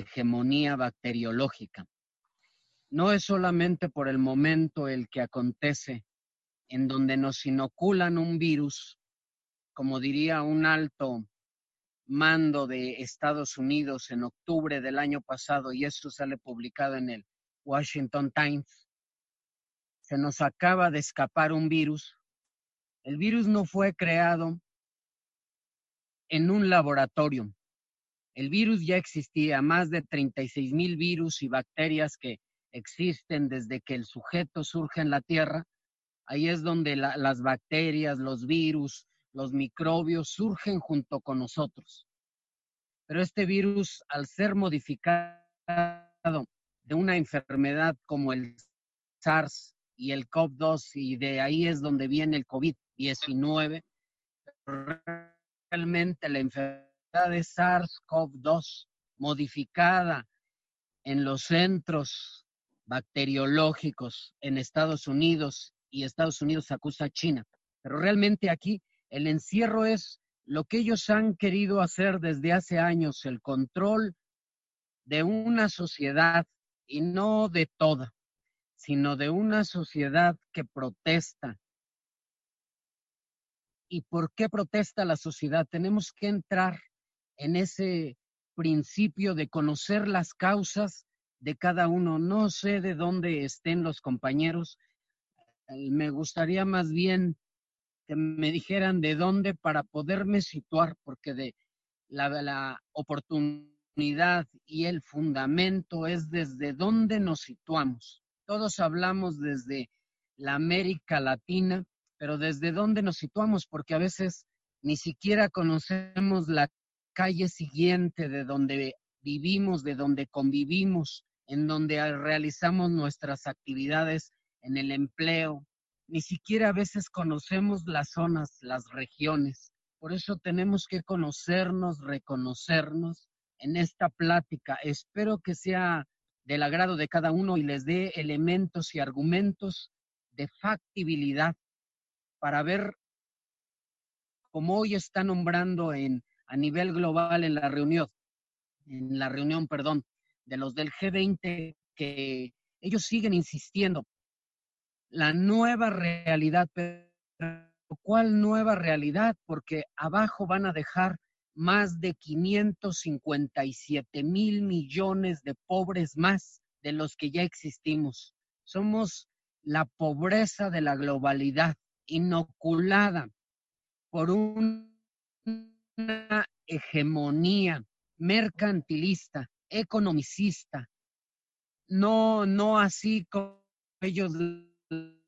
hegemonía bacteriológica. No es solamente por el momento el que acontece en donde nos inoculan un virus, como diría un alto mando de Estados Unidos en octubre del año pasado, y eso sale publicado en el Washington Times, se nos acaba de escapar un virus. El virus no fue creado en un laboratorio. El virus ya existía, más de 36 mil virus y bacterias que existen desde que el sujeto surge en la Tierra. Ahí es donde las bacterias, los virus, los microbios surgen junto con nosotros. Pero este virus, al ser modificado de una enfermedad como el SARS y el COV-2, y de ahí es donde viene el COVID-19, realmente la enfermedad de SARS-CoV-2 modificada en los centros bacteriológicos en Estados Unidos y Estados Unidos acusa a China. Pero realmente aquí el encierro es lo que ellos han querido hacer desde hace años, el control de una sociedad y no de toda, sino de una sociedad que protesta. ¿Y por qué protesta la sociedad? Tenemos que entrar en ese principio de conocer las causas de cada uno. No sé de dónde estén los compañeros. Eh, me gustaría más bien que me dijeran de dónde para poderme situar, porque de la, la oportunidad y el fundamento es desde dónde nos situamos. Todos hablamos desde la América Latina, pero desde dónde nos situamos, porque a veces ni siquiera conocemos la calle siguiente de donde vivimos, de donde convivimos, en donde realizamos nuestras actividades en el empleo, ni siquiera a veces conocemos las zonas, las regiones. Por eso tenemos que conocernos, reconocernos en esta plática. Espero que sea del agrado de cada uno y les dé elementos y argumentos de factibilidad para ver cómo hoy está nombrando en, a nivel global en la reunión, en la reunión, perdón, de los del G20, que ellos siguen insistiendo la nueva realidad. ¿cuál nueva realidad? Porque abajo van a dejar más de 557 mil millones de pobres más de los que ya existimos. Somos la pobreza de la globalidad, inoculada por una hegemonía mercantilista, economicista, no, no así como ellos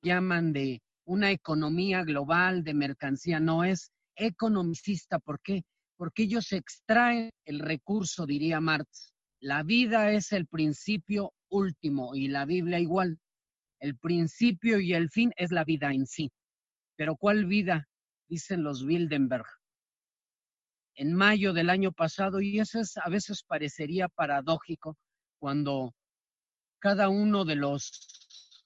llaman de una economía global de mercancía, no es economicista. ¿Por qué? Porque ellos extraen el recurso, diría Marx. La vida es el principio último y la Biblia igual. El principio y el fin es la vida en sí. Pero ¿cuál vida? Dicen los Wildenberg. En mayo del año pasado, y eso es, a veces parecería paradójico cuando cada uno de los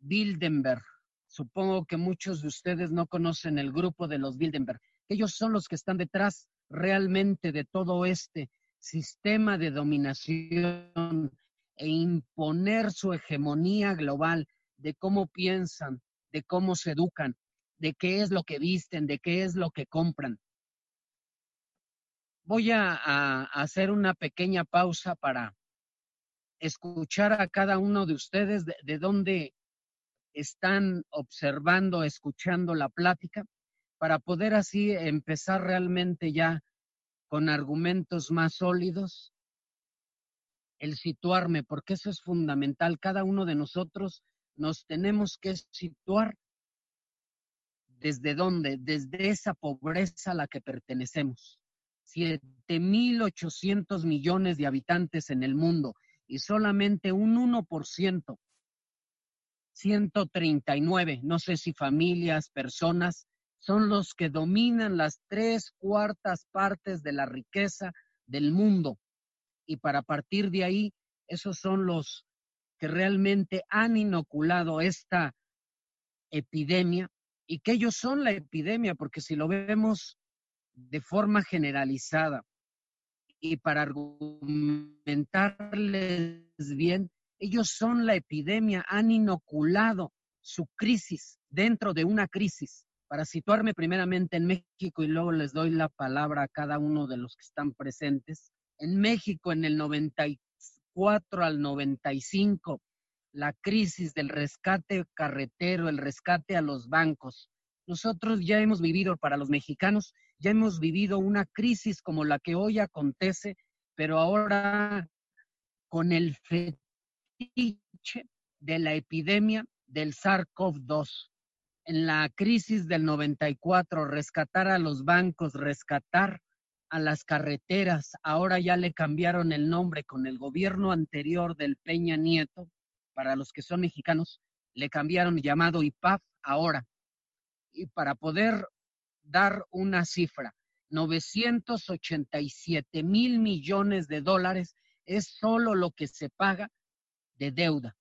Bildenberg. Supongo que muchos de ustedes no conocen el grupo de los Bildenberg. Ellos son los que están detrás realmente de todo este sistema de dominación e imponer su hegemonía global de cómo piensan, de cómo se educan, de qué es lo que visten, de qué es lo que compran. Voy a, hacer una pequeña pausa para escuchar a cada uno de ustedes de dónde están observando, escuchando la plática, para poder así empezar realmente ya con argumentos más sólidos, el situarme, porque eso es fundamental. Cada uno de nosotros nos tenemos que situar desde dónde, desde esa pobreza a la que pertenecemos. 7.800 millones de habitantes en el mundo y solamente un 1% 139, no sé si familias, personas, son los que dominan las tres cuartas partes de la riqueza del mundo. Y para partir de ahí, esos son los que realmente han inoculado esta epidemia y que ellos son la epidemia, porque si lo vemos de forma generalizada y para argumentarles bien, ellos son la epidemia, han inoculado su crisis dentro de una crisis. Para situarme primeramente en México y luego les doy la palabra a cada uno de los que están presentes. En México, en el 94 al 95, la crisis del rescate carretero, el rescate a los bancos. Nosotros ya hemos vivido, para los mexicanos, ya hemos vivido una crisis como la que hoy acontece, pero ahora con el fetiche de la epidemia del SARS-CoV-2. En la crisis del 94, rescatar a los bancos, rescatar a las carreteras, ahora ya le cambiaron el nombre con el gobierno anterior del Peña Nieto, para los que son mexicanos, le cambiaron llamado IPAF ahora. Y para poder dar una cifra, 987 mil millones de dólares es solo lo que se paga de deuda.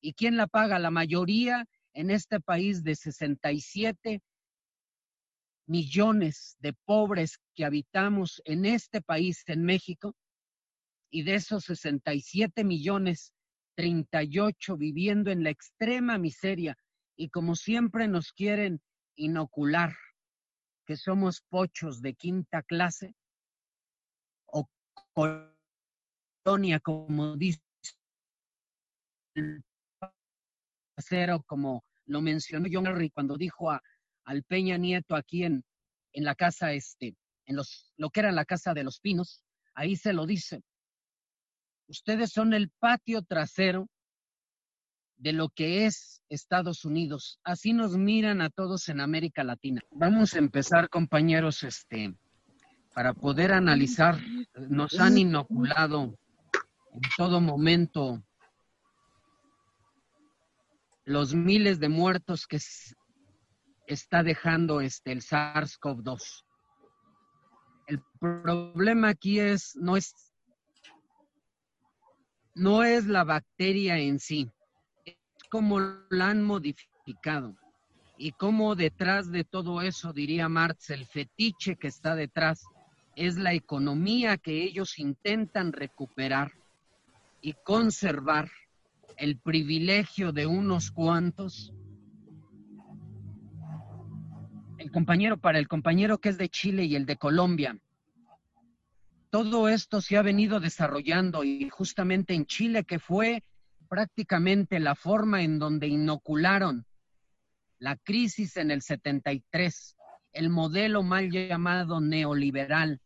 ¿Y quién la paga? La mayoría en este país de 67 millones de pobres que habitamos en este país, en México, y de esos 67 millones, 38 viviendo en la extrema miseria y como siempre nos quieren inocular que somos pochos de quinta clase o colonia, como dice el pasero, como lo mencionó John Henry cuando dijo a, al Peña Nieto aquí en, en la casa, este, en los, lo que era la casa de los pinos, ahí se lo dice. Ustedes son el patio trasero de lo que es Estados Unidos. Así nos miran a todos en América Latina. Vamos a empezar, compañeros, este, para poder analizar. Nos han inoculado en todo momento los miles de muertos que está dejando este el SARS-CoV-2. El problema aquí es no es no es la bacteria en sí, cómo la han modificado y cómo detrás de todo eso, diría Marx, el fetiche que está detrás es la economía que ellos intentan recuperar y conservar el privilegio de unos cuantos. El compañero, para el compañero que es de Chile y el de Colombia, todo esto se ha venido desarrollando y justamente en Chile, que fue prácticamente la forma en donde inocularon la crisis en el 73, el modelo mal llamado neoliberal,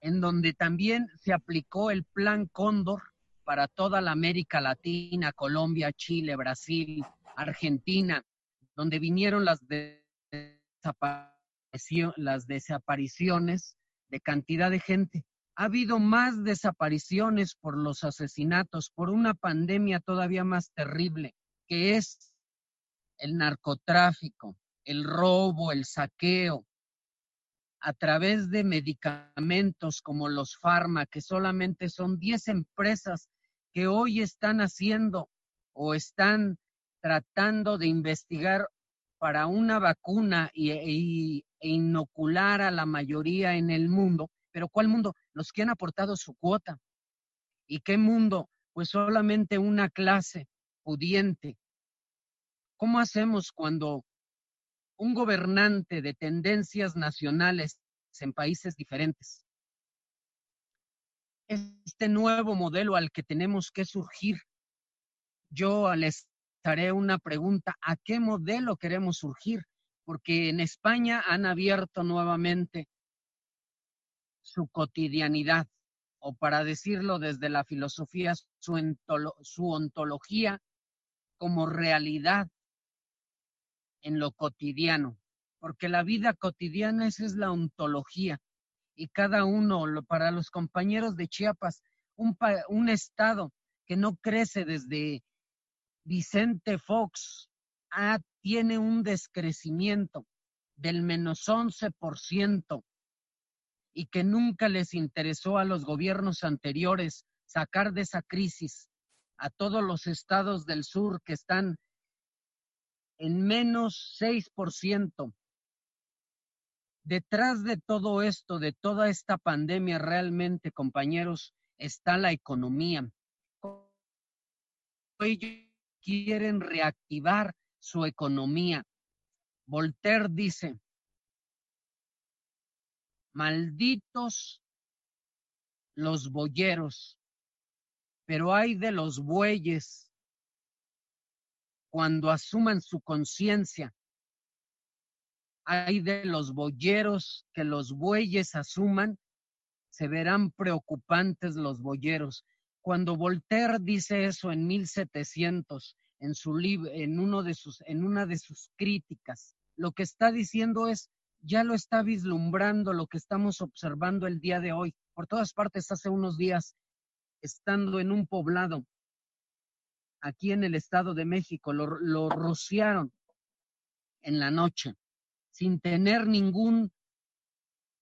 en donde también se aplicó el plan Cóndor para toda la América Latina, Colombia, Chile, Brasil, Argentina, donde vinieron las desapariciones las desapariciones de cantidad de gente. Ha habido más desapariciones por los asesinatos, por una pandemia todavía más terrible, que es el narcotráfico, el robo, el saqueo, a través de medicamentos como los farma, que solamente son 10 empresas que hoy están haciendo o están tratando de investigar para una vacuna y, e inocular a la mayoría en el mundo. Pero ¿cuál mundo? Los que han aportado su cuota. ¿Y qué mundo? Pues solamente una clase pudiente. ¿Cómo hacemos cuando un gobernante de tendencias nacionales en países diferentes? Este nuevo modelo al que tenemos que surgir, yo les haré una pregunta, ¿a qué modelo queremos surgir? porque en España han abierto nuevamente su cotidianidad, o para decirlo desde la filosofía, su, su ontología como realidad en lo cotidiano, porque la vida cotidiana esa es la ontología y cada uno, para los compañeros de Chiapas, un, un estado que no crece desde Vicente Fox ah, tiene un descrecimiento del menos 11% y que nunca les interesó a los gobiernos anteriores sacar de esa crisis a todos los estados del sur que están en menos 6%. Detrás de todo esto, de toda esta pandemia, realmente, compañeros, está la economía. Ellos quieren reactivar su economía. Voltaire dice, malditos los boyeros, pero hay de los bueyes cuando asuman su conciencia hay de los boyeros que los bueyes asuman, se verán preocupantes los boyeros. Cuando Voltaire dice eso en 1700, en, su en, uno de sus, en una de sus críticas, lo que está diciendo es, ya lo está vislumbrando lo que estamos observando el día de hoy. Por todas partes, hace unos días, estando en un poblado, aquí en el Estado de México, lo, rociaron en la noche sin tener ningún,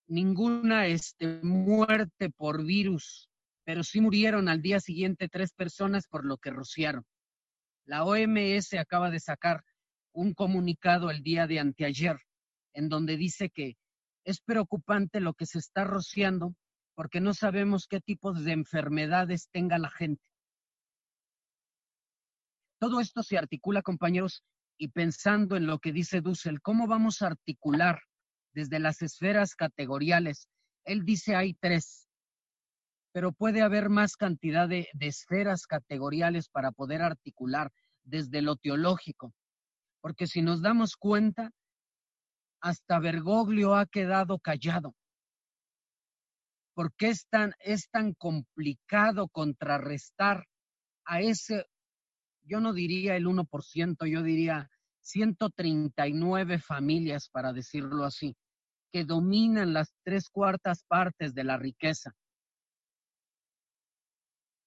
ninguna este, muerte por virus, pero sí murieron al día siguiente tres personas por lo que rociaron. La OMS acaba de sacar un comunicado el día de anteayer en donde dice que es preocupante lo que se está rociando porque no sabemos qué tipos de enfermedades tenga la gente. Todo esto se articula, compañeros, y pensando en lo que dice Dussel, ¿cómo vamos a articular desde las esferas categoriales? Él dice hay tres, pero puede haber más cantidad de, de esferas categoriales para poder articular desde lo teológico, porque si nos damos cuenta, hasta Bergoglio ha quedado callado. ¿Por qué es tan, es tan complicado contrarrestar a ese yo no diría el 1%, yo diría 139 familias, para decirlo así, que dominan las tres cuartas partes de la riqueza.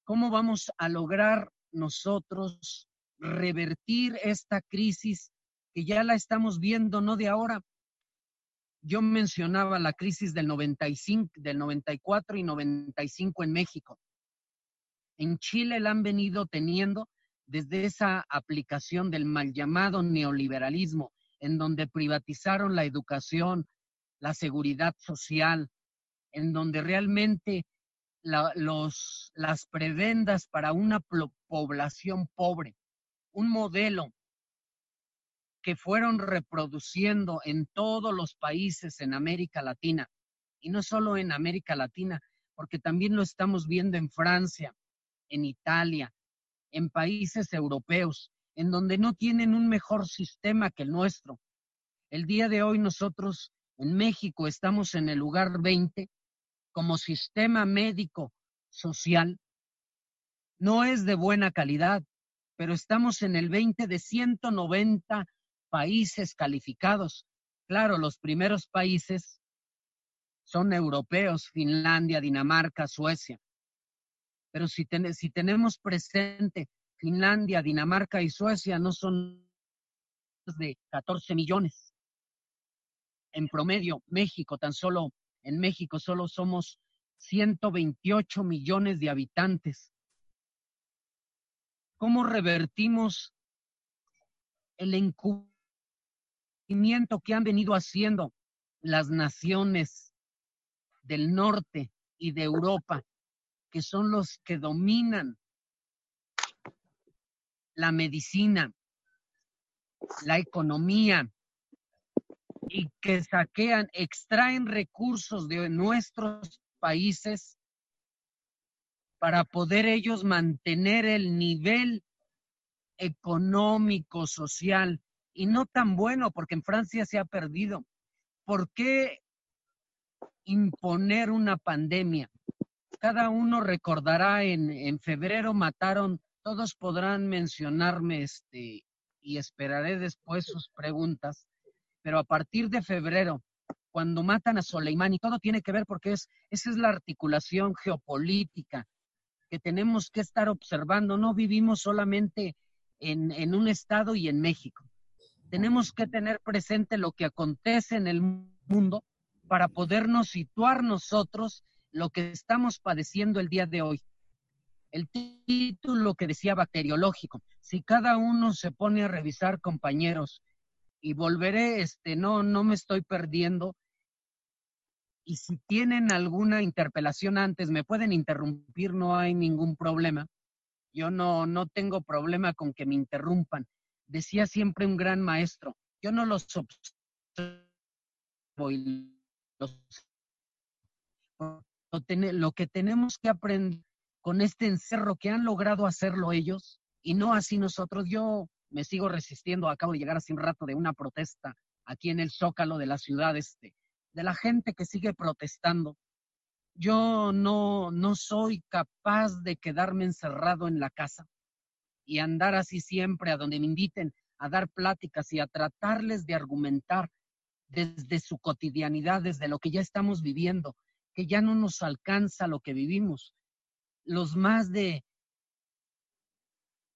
¿Cómo vamos a lograr nosotros revertir esta crisis que ya la estamos viendo, no de ahora? Yo mencionaba la crisis del 95, del 94 y 95 en México. En Chile la han venido teniendo desde esa aplicación del mal llamado neoliberalismo, en donde privatizaron la educación, la seguridad social, en donde realmente las prebendas para una población pobre, un modelo que fueron reproduciendo en todos los países en América Latina, y no solo en América Latina, porque también lo estamos viendo en Francia, en Italia, en países europeos, en donde no tienen un mejor sistema que el nuestro. El día de hoy nosotros en México estamos en el lugar 20 como sistema médico social. No es de buena calidad, pero estamos en el 20 de 190 países calificados. Claro, los primeros países son europeos, Finlandia, Dinamarca, Suecia. Pero si, si tenemos presente Finlandia, Dinamarca y Suecia, no son de 14 millones. En promedio, México, tan solo en México solo somos 128 millones de habitantes. ¿Cómo revertimos el encubrimiento que han venido haciendo las naciones del norte y de Europa que son los que dominan la medicina, la economía y que saquean, extraen recursos de nuestros países para poder ellos mantener el nivel económico, social, y no tan bueno, porque en Francia se ha perdido. ¿Por qué imponer una pandemia? cada uno recordará en, en febrero mataron, todos podrán mencionarme este, y esperaré después sus preguntas, pero a partir de febrero, cuando matan a Soleimani, todo tiene que ver porque es, esa es la articulación geopolítica que tenemos que estar observando. No vivimos solamente en, en un estado y en México. Tenemos que tener presente lo que acontece en el mundo para podernos situar nosotros lo que estamos padeciendo el día de hoy. El título que decía bacteriológico, si cada uno se pone a revisar, compañeros, y volveré, este, no, no me estoy perdiendo, Y si tienen alguna interpelación antes, me pueden interrumpir, no hay ningún problema. Yo no, no tengo problema con que me interrumpan. Decía siempre un gran maestro, yo no los observo y los lo que tenemos que aprender con este encerro que han logrado hacerlo ellos y no así nosotros. Yo me sigo resistiendo, acabo de llegar hace un rato de una protesta aquí en el Zócalo de la ciudad este, de la gente que sigue protestando. Yo no, no soy capaz de quedarme encerrado en la casa y andar así siempre a donde me inviten a dar pláticas y a tratarles de argumentar desde su cotidianidad, desde lo que ya estamos viviendo, que ya no nos alcanza lo que vivimos. Los más de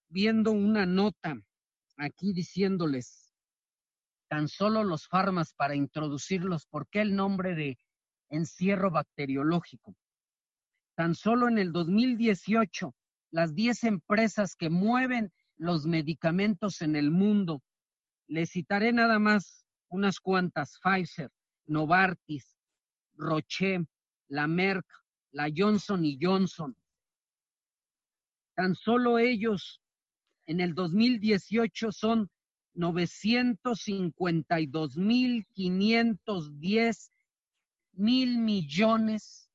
viendo una nota aquí diciéndoles tan solo los farmas para introducirlos, ¿por qué el nombre de encierro bacteriológico? Tan solo en el 2018, las 10 empresas que mueven los medicamentos en el mundo, les citaré nada más unas cuantas, Pfizer, Novartis, Roche, la Merck, la Johnson y Johnson. Tan solo ellos en el 2018 son 952 mil 510 mil millones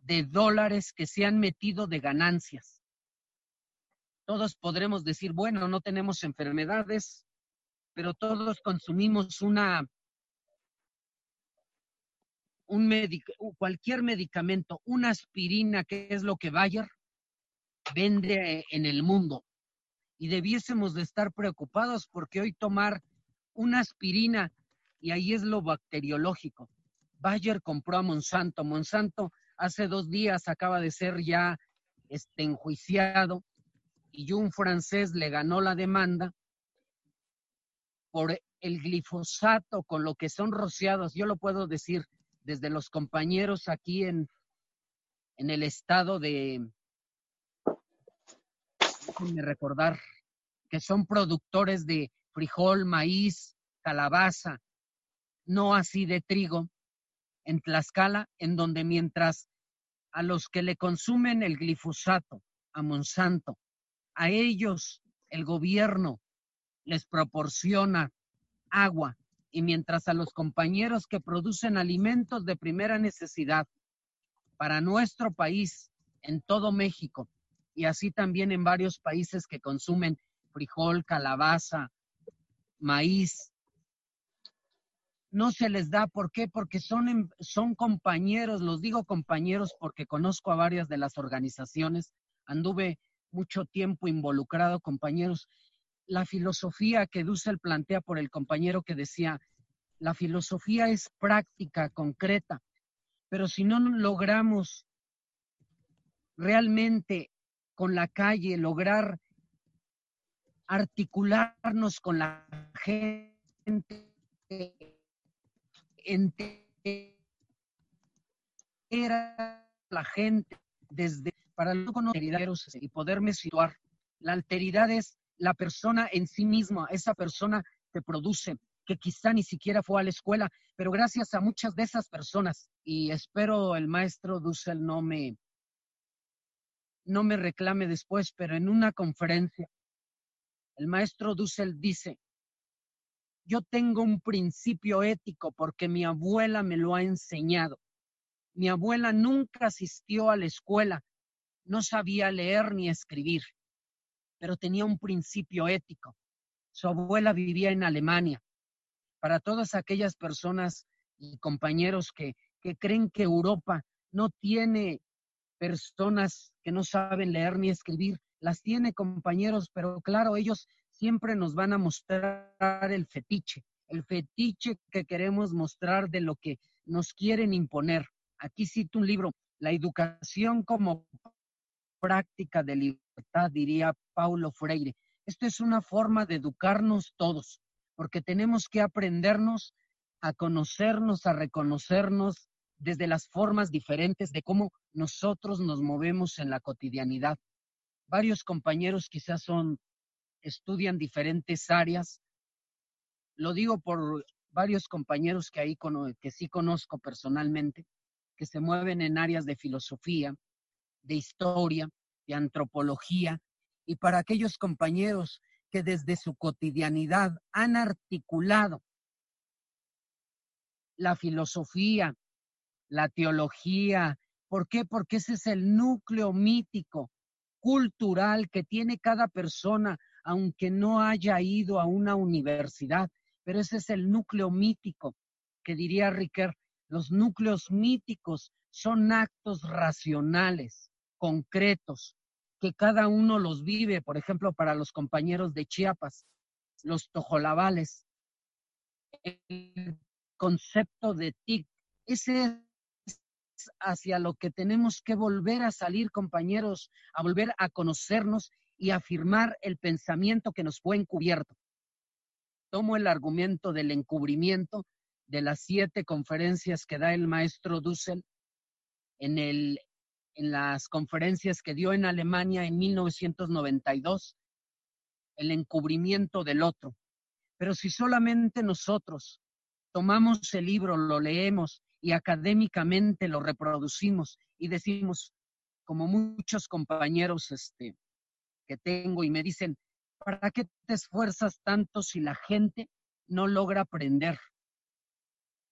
de dólares que se han metido de ganancias. Todos podremos decir, bueno, no tenemos enfermedades, pero todos consumimos una un cualquier medicamento, una aspirina, que es lo que Bayer vende en el mundo. Y debiésemos de estar preocupados porque hoy tomar una aspirina, y ahí es lo bacteriológico. Bayer compró a Monsanto. Monsanto hace dos días acaba de ser ya este, enjuiciado y un francés le ganó la demanda por el glifosato con lo que son rociados. Yo lo puedo decir, desde los compañeros aquí en, en el estado de, déjenme recordar, que son productores de frijol, maíz, calabaza, no así de trigo, en Tlaxcala, en donde mientras a los que le consumen el glifosato, a Monsanto, a ellos el gobierno les proporciona agua, y mientras a los compañeros que producen alimentos de primera necesidad para nuestro país, en todo México, y así también en varios países que consumen frijol, calabaza, maíz, no se les da. ¿Por qué? Porque son, em, son compañeros, los digo compañeros porque conozco a varias de las organizaciones, anduve mucho tiempo involucrado, compañeros, la filosofía que Dussel plantea por el compañero que decía, la filosofía es práctica, concreta, pero si no logramos realmente con la calle, lograr articularnos con la gente, entender la gente desde para no conocer y poderme situar. La alteridad es la persona en sí misma, esa persona que produce, que quizá ni siquiera fue a la escuela, pero gracias a muchas de esas personas, y espero el maestro Dussel no me, no me reclame después, pero en una conferencia, el maestro Dussel dice, yo tengo un principio ético porque mi abuela me lo ha enseñado. Mi abuela nunca asistió a la escuela, no sabía leer ni escribir pero tenía un principio ético. Su abuela vivía en Alemania. Para todas aquellas personas y compañeros que, que creen que Europa no tiene personas que no saben leer ni escribir, las tiene compañeros, pero claro, ellos siempre nos van a mostrar el fetiche, el fetiche que queremos mostrar de lo que nos quieren imponer. Aquí cito un libro, La educación como práctica de libertad, diría Paulo Freire. Esto es una forma de educarnos todos, porque tenemos que aprendernos a conocernos, a reconocernos desde las formas diferentes de cómo nosotros nos movemos en la cotidianidad. Varios compañeros quizás son, estudian diferentes áreas. Lo digo por varios compañeros que ahí que sí conozco personalmente. que se mueven en áreas de filosofía, de historia, de antropología, y para aquellos compañeros que desde su cotidianidad han articulado la filosofía, la teología. ¿Por qué? Porque ese es el núcleo mítico, cultural que tiene cada persona, aunque no haya ido a una universidad. Pero ese es el núcleo mítico, que diría Riquet, los núcleos míticos son actos racionales, concretos, que cada uno los vive, por ejemplo, para los compañeros de Chiapas, los tojolabales. El concepto de TIC, ese es hacia lo que tenemos que volver a salir, compañeros, a volver a conocernos y afirmar el pensamiento que nos fue encubierto. Tomo el argumento del encubrimiento de las siete conferencias que da el maestro Dussel en, el, en las conferencias que dio en Alemania en 1992, el encubrimiento del otro. Pero si solamente nosotros tomamos el libro, lo leemos y académicamente lo reproducimos y decimos, como muchos compañeros este, que tengo y me dicen, ¿para qué te esfuerzas tanto si la gente no logra aprender?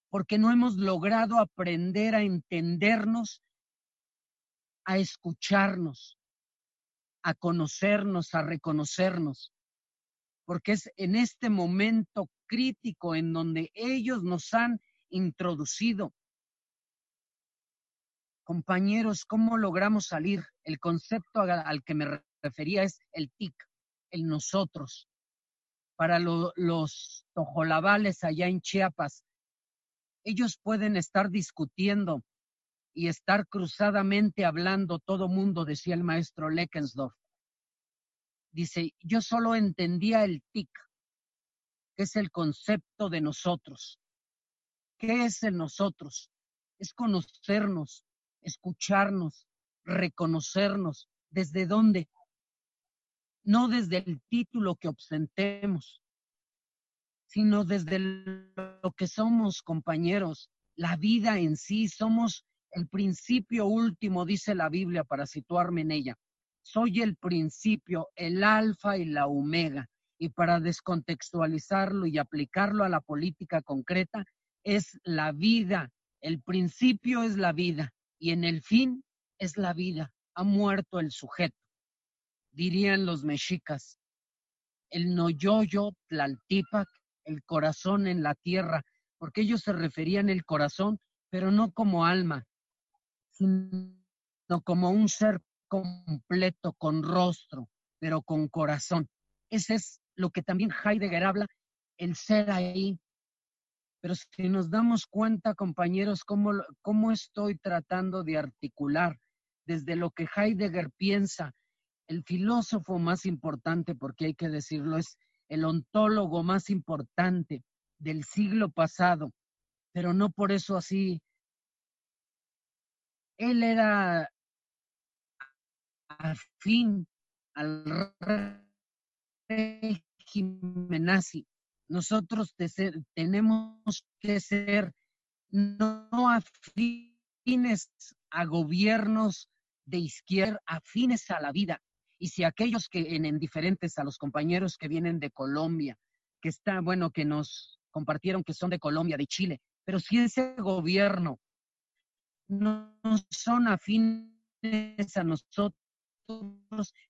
Porque no hemos logrado aprender a entendernos a escucharnos, a conocernos, a reconocernos, porque es en este momento crítico en donde ellos nos han introducido. Compañeros, ¿cómo logramos salir? El concepto al que me refería es el TIC, el nosotros. Para los tojolabales allá en Chiapas, ellos pueden estar discutiendo y estar cruzadamente hablando todo mundo, decía el maestro Leckensdorf. Dice, yo solo entendía el tic, que es el concepto de nosotros. ¿Qué es el nosotros? Es conocernos, escucharnos, reconocernos. ¿Desde dónde? No desde el título que ostentemos, sino desde lo que somos, compañeros, la vida en sí, somos el principio último, dice la Biblia, para situarme en ella. Soy el principio, el alfa y la omega. Y para descontextualizarlo y aplicarlo a la política concreta, es la vida. El principio es la vida y en el fin es la vida. Ha muerto el sujeto. Dirían los mexicas, el noyoyo tlaltipac, el corazón en la tierra, porque ellos se referían el corazón, pero no como alma, sino como un ser completo, con rostro, pero con corazón. Ese es lo que también Heidegger habla, el ser ahí. Pero si nos damos cuenta, compañeros, cómo, cómo estoy tratando de articular desde lo que Heidegger piensa, el filósofo más importante, porque hay que decirlo, es el ontólogo más importante del siglo pasado, pero no por eso así él era afín al régimen nazi. Nosotros tenemos que ser no afines a gobiernos de izquierda, afines a la vida. Y si aquellos que en, diferentes a los compañeros que vienen de Colombia, que está, bueno, que nos compartieron que son de Colombia, de Chile, pero si ese gobierno no son afines a nosotros,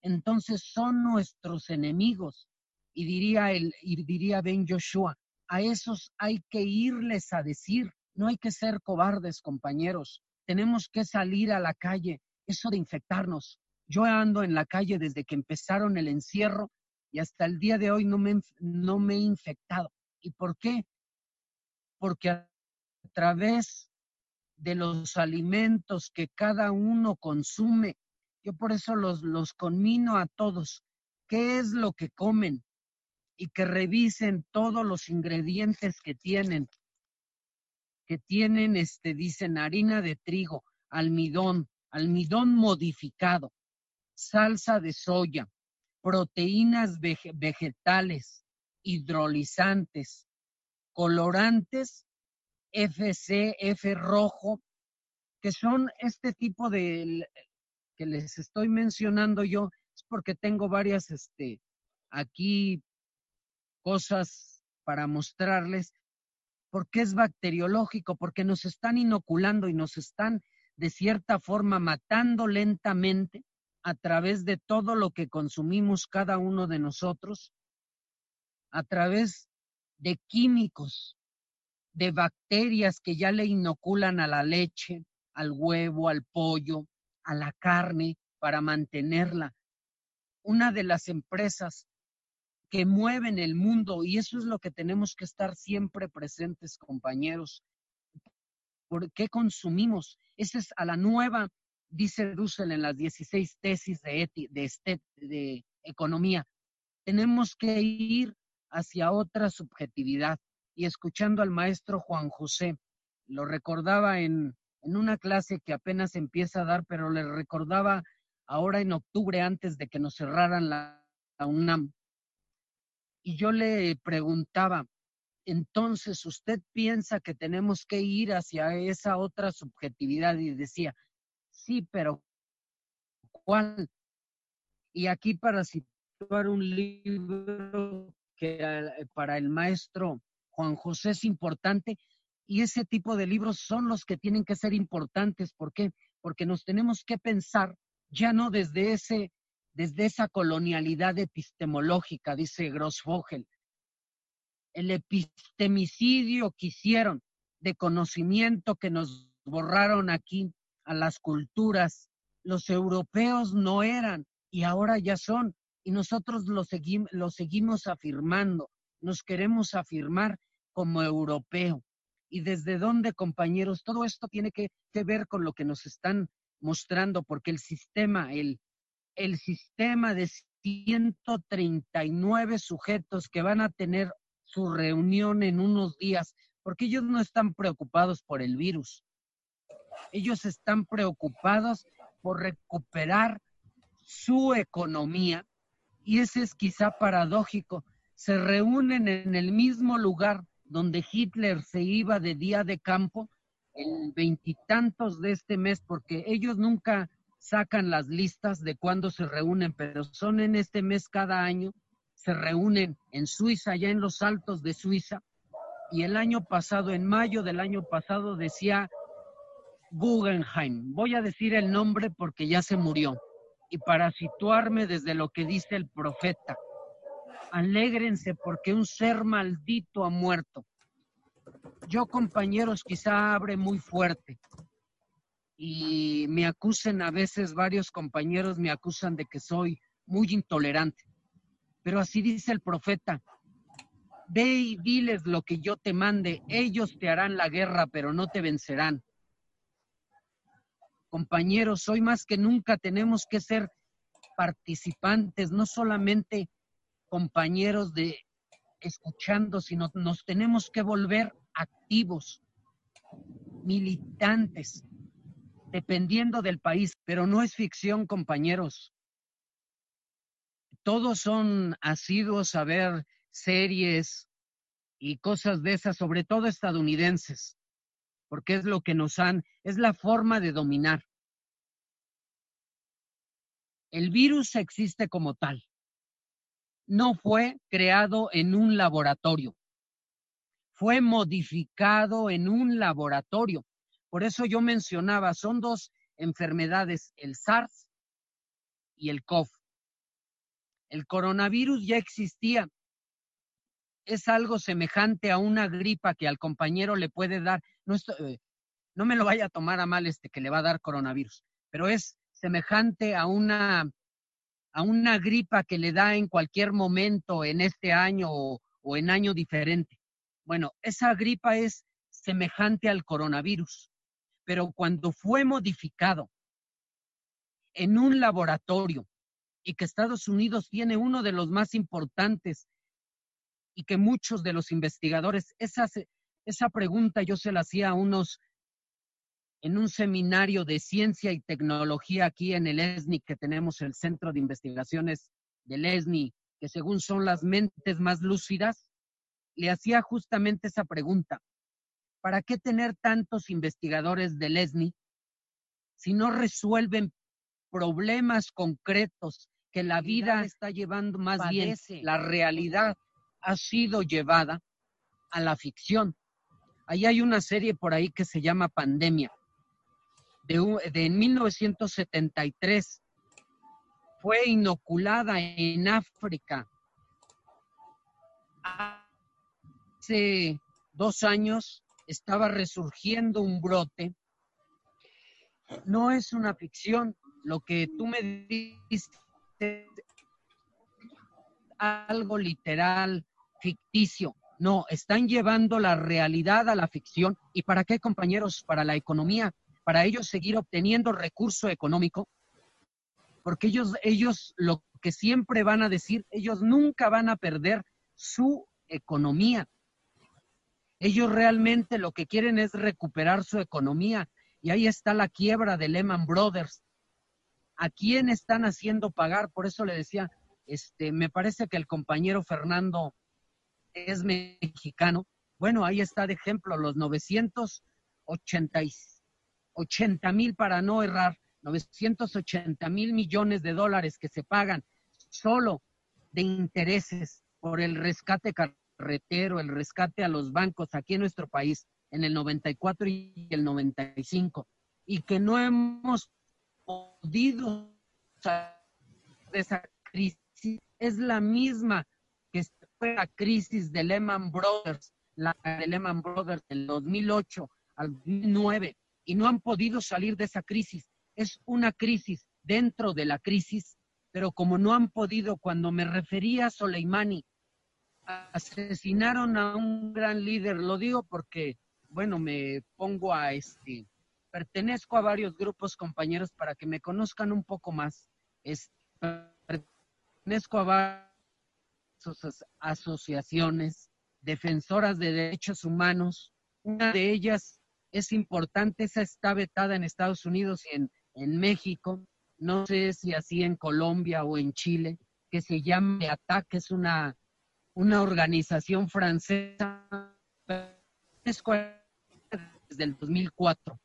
entonces son nuestros enemigos. Y diría, el, y diría Ben Joshua, a esos hay que irles a decir, no hay que ser cobardes, compañeros. Tenemos que salir a la calle. Eso de infectarnos. Yo ando en la calle desde que empezaron el encierro y hasta el día de hoy no me, no me he infectado. ¿Y por qué? Porque a través de los alimentos que cada uno consume. Yo por eso los, los conmino a todos. ¿Qué es lo que comen? Y que revisen todos los ingredientes que tienen. Que tienen, este, dicen, harina de trigo, almidón, almidón modificado, salsa de soya, proteínas vegetales, hidrolizantes, colorantes FC, F rojo, que son este tipo de que les estoy mencionando yo, es porque tengo varias, este, aquí cosas para mostrarles, porque es bacteriológico, porque nos están inoculando y nos están de cierta forma matando lentamente a través de todo lo que consumimos cada uno de nosotros, a través de químicos, de bacterias que ya le inoculan a la leche, al huevo, al pollo, a la carne para mantenerla. Una de las empresas que mueven el mundo y eso es lo que tenemos que estar siempre presentes, compañeros. ¿Por qué consumimos? Esa es a la nueva, dice Russell en las 16 tesis de, de, de economía. Tenemos que ir hacia otra subjetividad y escuchando al maestro Juan José, lo recordaba en, en una clase que apenas empieza a dar, pero le recordaba ahora en octubre antes de que nos cerraran la, la UNAM. Y yo le preguntaba, entonces usted piensa que tenemos que ir hacia esa otra subjetividad y decía, sí, pero ¿cuál? Y aquí para situar un libro que eh, para el maestro Juan José es importante y ese tipo de libros son los que tienen que ser importantes. ¿Por qué? Porque nos tenemos que pensar ya no desde ese desde esa colonialidad epistemológica, dice Grossvogel. El epistemicidio que hicieron de conocimiento que nos borraron aquí a las culturas, los europeos no eran y ahora ya son y nosotros lo, lo seguimos afirmando, nos queremos afirmar como europeo. ¿Y desde dónde, compañeros? Todo esto tiene que, ver con lo que nos están mostrando, porque el sistema, el, el sistema de 139 sujetos que van a tener su reunión en unos días, porque ellos no están preocupados por el virus. Ellos están preocupados por recuperar su economía y ese es quizá paradójico, se reúnen en el mismo lugar donde Hitler se iba de día de campo, el veintitantos de este mes, porque ellos nunca sacan las listas de cuándo se reúnen, pero son en este mes cada año, se reúnen en Suiza, ya en los altos de Suiza, y el año pasado, en mayo del año pasado, decía Guggenheim. Voy a decir el nombre porque ya se murió y para situarme desde lo que dice el profeta. Alégrense porque un ser maldito ha muerto. Yo, compañeros, quizá abre muy fuerte y me acusen a veces, varios compañeros me acusan de que soy muy intolerante. Pero así dice el profeta, ve y diles lo que yo te mande, ellos te harán la guerra, pero no te vencerán compañeros, hoy más que nunca tenemos que ser participantes, no solamente compañeros de escuchando, sino nos tenemos que volver activos, militantes, dependiendo del país, pero no es ficción, compañeros. Todos son asiduos a ver series y cosas de esas, sobre todo estadounidenses porque es lo que nos han, es la forma de dominar. El virus existe como tal. No fue creado en un laboratorio. Fue modificado en un laboratorio. Por eso yo mencionaba, son dos enfermedades, el SARS y el COV. El coronavirus ya existía. Es algo semejante a una gripa que al compañero le puede dar eh, no, me lo vaya a tomar a mal este que le va a dar coronavirus, pero es semejante a una, a una gripa que le da en cualquier momento en este año o, en año diferente. Bueno, esa gripa es semejante al coronavirus, pero cuando fue modificado en un laboratorio y que Estados Unidos tiene uno de los más importantes y que muchos de los investigadores, esa pregunta yo se la hacía a unos en un seminario de ciencia y tecnología aquí en el ESNI, que tenemos el Centro de Investigaciones del ESNI, que según son las mentes más lúcidas, le hacía justamente esa pregunta. ¿Para qué tener tantos investigadores del ESNI si no resuelven problemas concretos que la vida está llevando más bien, la realidad ha sido llevada a la ficción. Ahí hay una serie por ahí que se llama Pandemia, de, de 1973. Fue inoculada en África. Hace dos años estaba resurgiendo un brote. No es una ficción, lo que tú me dices algo literal, ficticio. No, están llevando la realidad a la ficción. ¿Y para qué, compañeros? Para la economía, para ellos seguir obteniendo recurso económico. Porque ellos, ellos lo que siempre van a decir, ellos nunca van a perder su economía. Ellos realmente lo que quieren es recuperar su economía. Y ahí está la quiebra de Lehman Brothers. ¿A quién están haciendo pagar? Por eso le decía, este, me parece que el compañero Fernando es mexicano. Bueno, ahí está de ejemplo los 980 mil, para no errar, 980 mil millones de dólares que se pagan solo de intereses por el rescate carretero, el rescate a los bancos aquí en nuestro país en el 94 y el 95, y que no hemos podido salir de esa crisis, es la misma que fue la crisis de Lehman Brothers, la de Lehman Brothers del 2008 al 2009, y no han podido salir de esa crisis. Es una crisis dentro de la crisis, pero como no han podido, cuando me refería a Soleimani, asesinaron a un gran líder, lo digo porque, bueno, me pongo a este, pertenezco a varios grupos compañeros para que me conozcan un poco más. pertenezco a varias asociaciones defensoras de derechos humanos. Una de ellas es importante, esa está vetada en Estados Unidos y en, en México. No sé si así en Colombia o en Chile, que se llama ATAC, es una una organización francesa desde el 2004.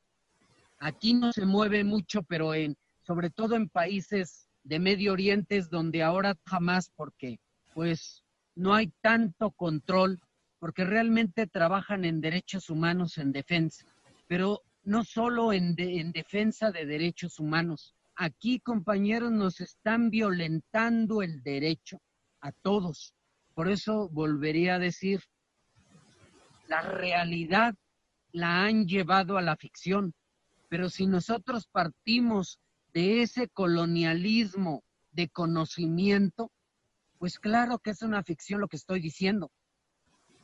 Aquí no se mueve mucho, pero en, sobre todo en países de Medio Oriente es donde ahora jamás, porque pues no hay tanto control, porque realmente trabajan en derechos humanos en defensa, pero no solo en, en defensa de derechos humanos. Aquí, compañeros, nos están violentando el derecho a todos, por eso volvería a decir, la realidad la han llevado a la ficción, pero si nosotros partimos de ese colonialismo de conocimiento, pues claro que es una ficción lo que estoy diciendo,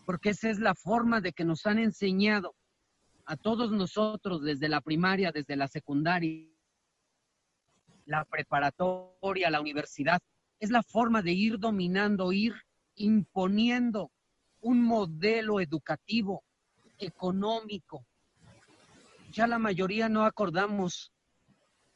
porque esa es la forma de que nos han enseñado a todos nosotros desde la primaria, desde la secundaria, la preparatoria, la universidad. Es la forma de ir dominando, ir imponiendo un modelo educativo, económico. Ya la mayoría no acordamos,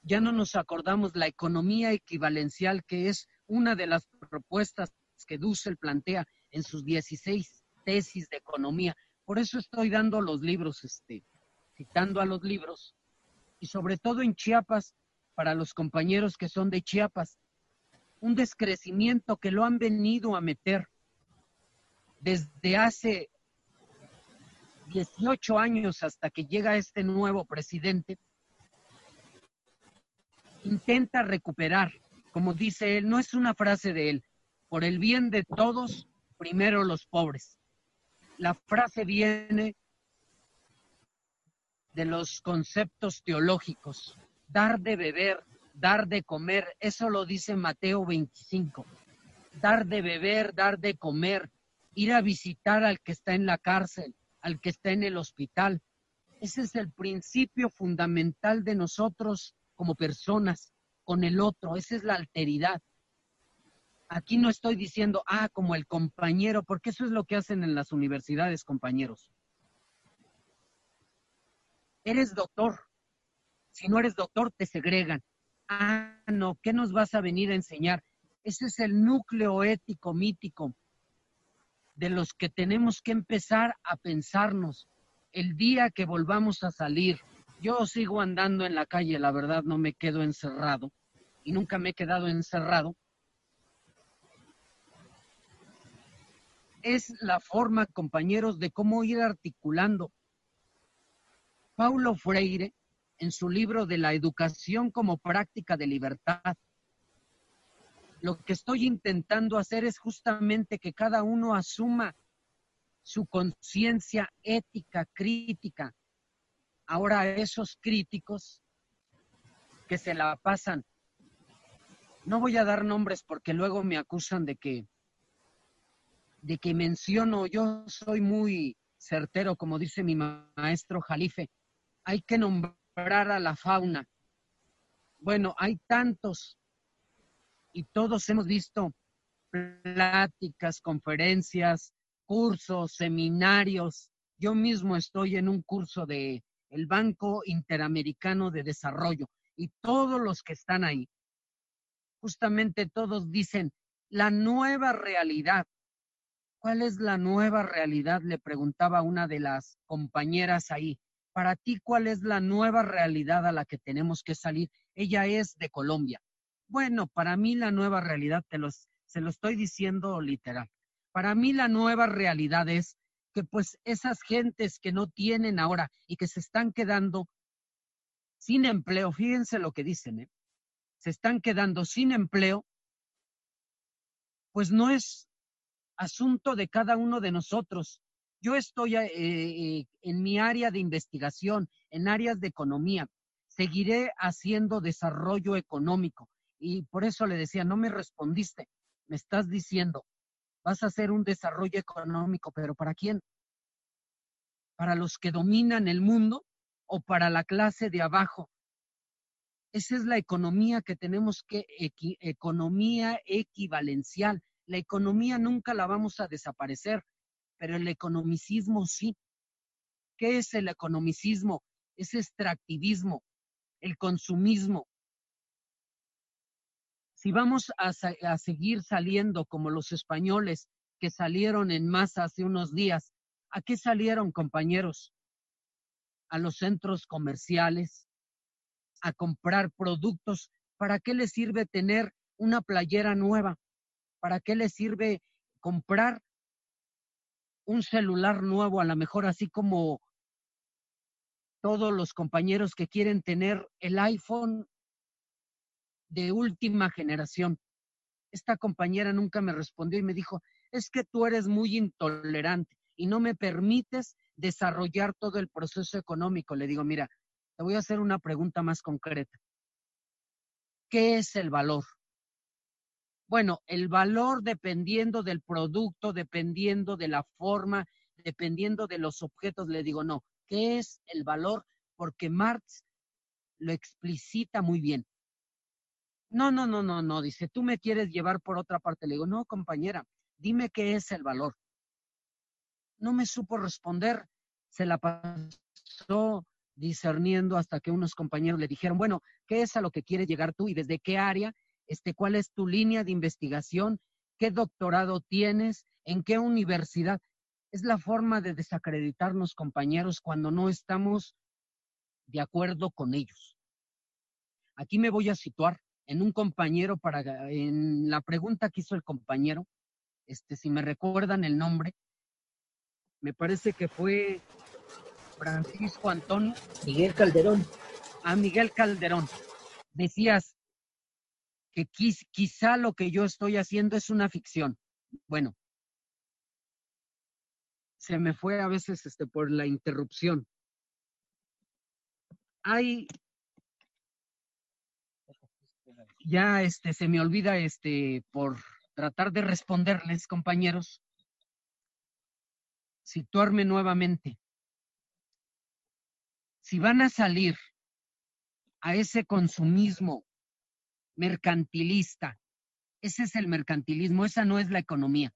ya no nos acordamos la economía equivalencial, que es una de las propuestas que Dussel plantea en sus 16 tesis de economía. Por eso estoy dando los libros, este, citando a los libros, y sobre todo en Chiapas, para los compañeros que son de Chiapas, un descrecimiento que lo han venido a meter desde hace 18 años hasta que llega este nuevo presidente, intenta recuperar, como dice él, no es una frase de él, por el bien de todos, primero los pobres. La frase viene de los conceptos teológicos, dar de beber, dar de comer, eso lo dice Mateo 25, dar de beber, dar de comer, ir a visitar al que está en la cárcel, al que está en el hospital. Ese es el principio fundamental de nosotros como personas con el otro, esa es la alteridad. Aquí no estoy diciendo, ah, como el compañero, porque eso es lo que hacen en las universidades, compañeros. Eres doctor. Si no eres doctor, te segregan. Ah, no, ¿qué nos vas a venir a enseñar? Ese es el núcleo ético mítico de los que tenemos que empezar a pensarnos el día que volvamos a salir. Yo sigo andando en la calle, la verdad no me quedo encerrado y nunca me he quedado encerrado. Es la forma, compañeros, de cómo ir articulando. Paulo Freire, en su libro de la educación como práctica de libertad, lo que estoy intentando hacer es justamente que cada uno asuma su conciencia ética, crítica. Ahora esos críticos que se la pasan, no voy a dar nombres porque luego me acusan de que, de que menciono, yo soy muy certero, como dice mi maestro Jalife, hay que nombrar a la fauna. Bueno, hay tantos y todos hemos visto pláticas, conferencias, cursos, seminarios. Yo mismo estoy en un curso de el Banco Interamericano de Desarrollo y todos los que están ahí, justamente todos dicen la nueva realidad. ¿Cuál es la nueva realidad? Le preguntaba una de las compañeras ahí. Para ti, ¿cuál es la nueva realidad a la que tenemos que salir? Ella es de Colombia. Bueno, para mí la nueva realidad, te los, se lo estoy diciendo literal. Para mí la nueva realidad es que pues esas gentes que no tienen ahora y que se están quedando sin empleo, fíjense lo que dicen, ¿eh? se están quedando sin empleo, pues no es asunto de cada uno de nosotros. Yo estoy eh, eh, en mi área de investigación, en áreas de economía. Seguiré haciendo desarrollo económico. Y por eso le decía, no me respondiste, me estás diciendo, vas a hacer un desarrollo económico, pero ¿para quién? ¿Para los que dominan el mundo o para la clase de abajo? Esa es la economía que tenemos que, economía equivalencial. La economía nunca la vamos a desaparecer, pero el economicismo sí. ¿Qué es el economicismo? Es extractivismo, el consumismo, si vamos a, seguir saliendo como los españoles que salieron en masa hace unos días, ¿a qué salieron, compañeros? A los centros comerciales, a comprar productos. ¿Para qué les sirve tener una playera nueva? ¿Para qué les sirve comprar un celular nuevo, a lo mejor así como todos los compañeros que quieren tener el iPhone de última generación. Esta compañera nunca me respondió y me dijo, es que tú eres muy intolerante y no me permites desarrollar todo el proceso económico. Le digo, mira, te voy a hacer una pregunta más concreta. ¿Qué es el valor? Bueno, el valor dependiendo del producto, dependiendo de la forma, dependiendo de los objetos, le digo, no, ¿qué es el valor? Porque Marx lo explicita muy bien. No, no, no, no, no, dice, tú me quieres llevar por otra parte. Le digo, no, compañera, dime qué es el valor. No me supo responder, se la pasó discerniendo hasta que unos compañeros le dijeron, bueno, ¿qué es a lo que quieres llegar tú y desde qué área? Este, ¿Cuál es tu línea de investigación? ¿Qué doctorado tienes? ¿En qué universidad? Es la forma de desacreditarnos, compañeros, cuando no estamos de acuerdo con ellos. Aquí me voy a situar en un compañero para, en la pregunta que hizo el compañero, este, si me recuerdan el nombre, me parece que fue Francisco Antonio. Miguel Calderón. A Miguel Calderón. Decías que quizá lo que yo estoy haciendo es una ficción. Bueno, se me fue a veces este, por la interrupción. Hay ya este, se me olvida este, por tratar de responderles, compañeros, situarme nuevamente. Si van a salir a ese consumismo mercantilista, ese es el mercantilismo, esa no es la economía.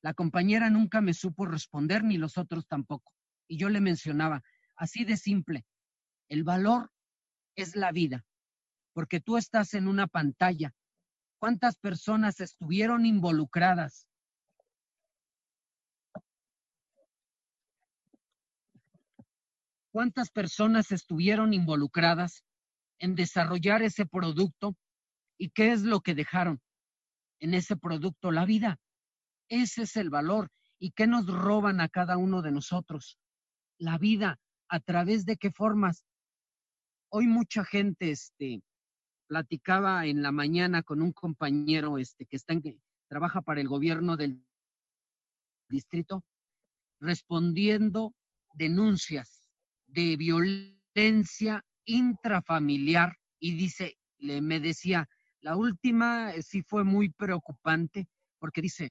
La compañera nunca me supo responder, ni los otros tampoco. Y yo le mencionaba, así de simple, el valor es la vida porque tú estás en una pantalla. ¿Cuántas personas estuvieron involucradas? ¿Cuántas personas estuvieron involucradas en desarrollar ese producto? ¿Y qué es lo que dejaron en ese producto? La vida. Ese es el valor. ¿Y qué nos roban a cada uno de nosotros? La vida. ¿A través de qué formas? Hoy mucha gente este, platicaba en la mañana con un compañero este, que está en, trabaja para el gobierno del distrito, respondiendo denuncias de violencia intrafamiliar y dice, le, me decía, la última eh, sí fue muy preocupante porque dice,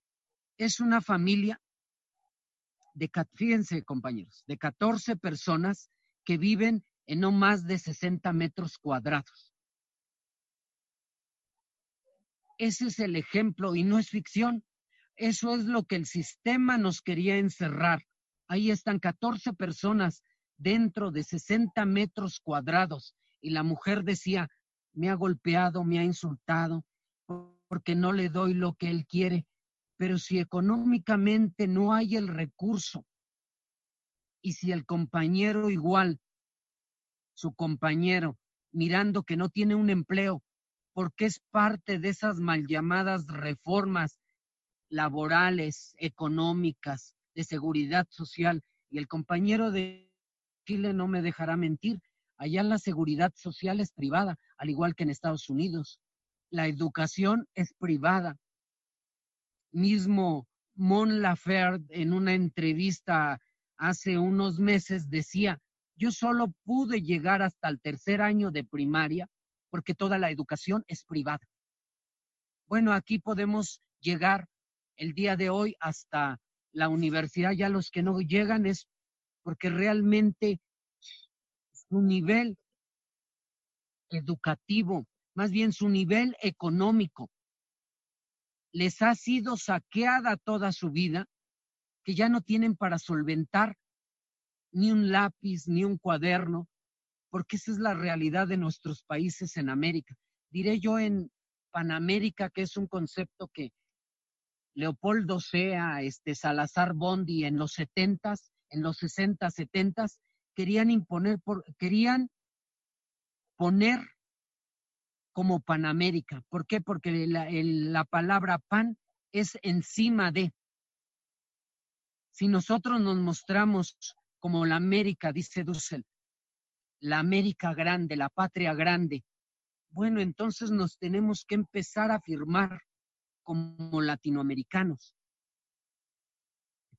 es una familia de, fíjense compañeros, de 14 personas que viven en no más de 60 metros cuadrados. Ese es el ejemplo y no es ficción. Eso es lo que el sistema nos quería encerrar. Ahí están 14 personas dentro de 60 metros cuadrados y la mujer decía, me ha golpeado, me ha insultado, porque no le doy lo que él quiere. Pero si económicamente no hay el recurso y si el compañero igual, su compañero, mirando que no tiene un empleo, porque es parte de esas mal llamadas reformas laborales, económicas, de seguridad social. Y el compañero de Chile no me dejará mentir, allá la seguridad social es privada, al igual que en Estados Unidos. La educación es privada. Mismo Mon Laferte en una entrevista hace unos meses decía, yo solo pude llegar hasta el tercer año de primaria porque toda la educación es privada. Bueno, aquí podemos llegar el día de hoy hasta la universidad, ya los que no llegan es porque realmente su nivel educativo, más bien su nivel económico, les ha sido saqueada toda su vida, que ya no tienen para solventar ni un lápiz, ni un cuaderno, porque esa es la realidad de nuestros países en América. Diré yo en Panamérica, que es un concepto que Leopoldo Sea, este Salazar Bondi en los setentas, en los sesenta, setentas, querían imponer, querían poner como Panamérica. ¿Por qué? Porque la, la palabra pan es encima de. Si nosotros nos mostramos como la América, dice Dussel, la América grande, la patria grande. Bueno, entonces nos tenemos que empezar a afirmar como latinoamericanos.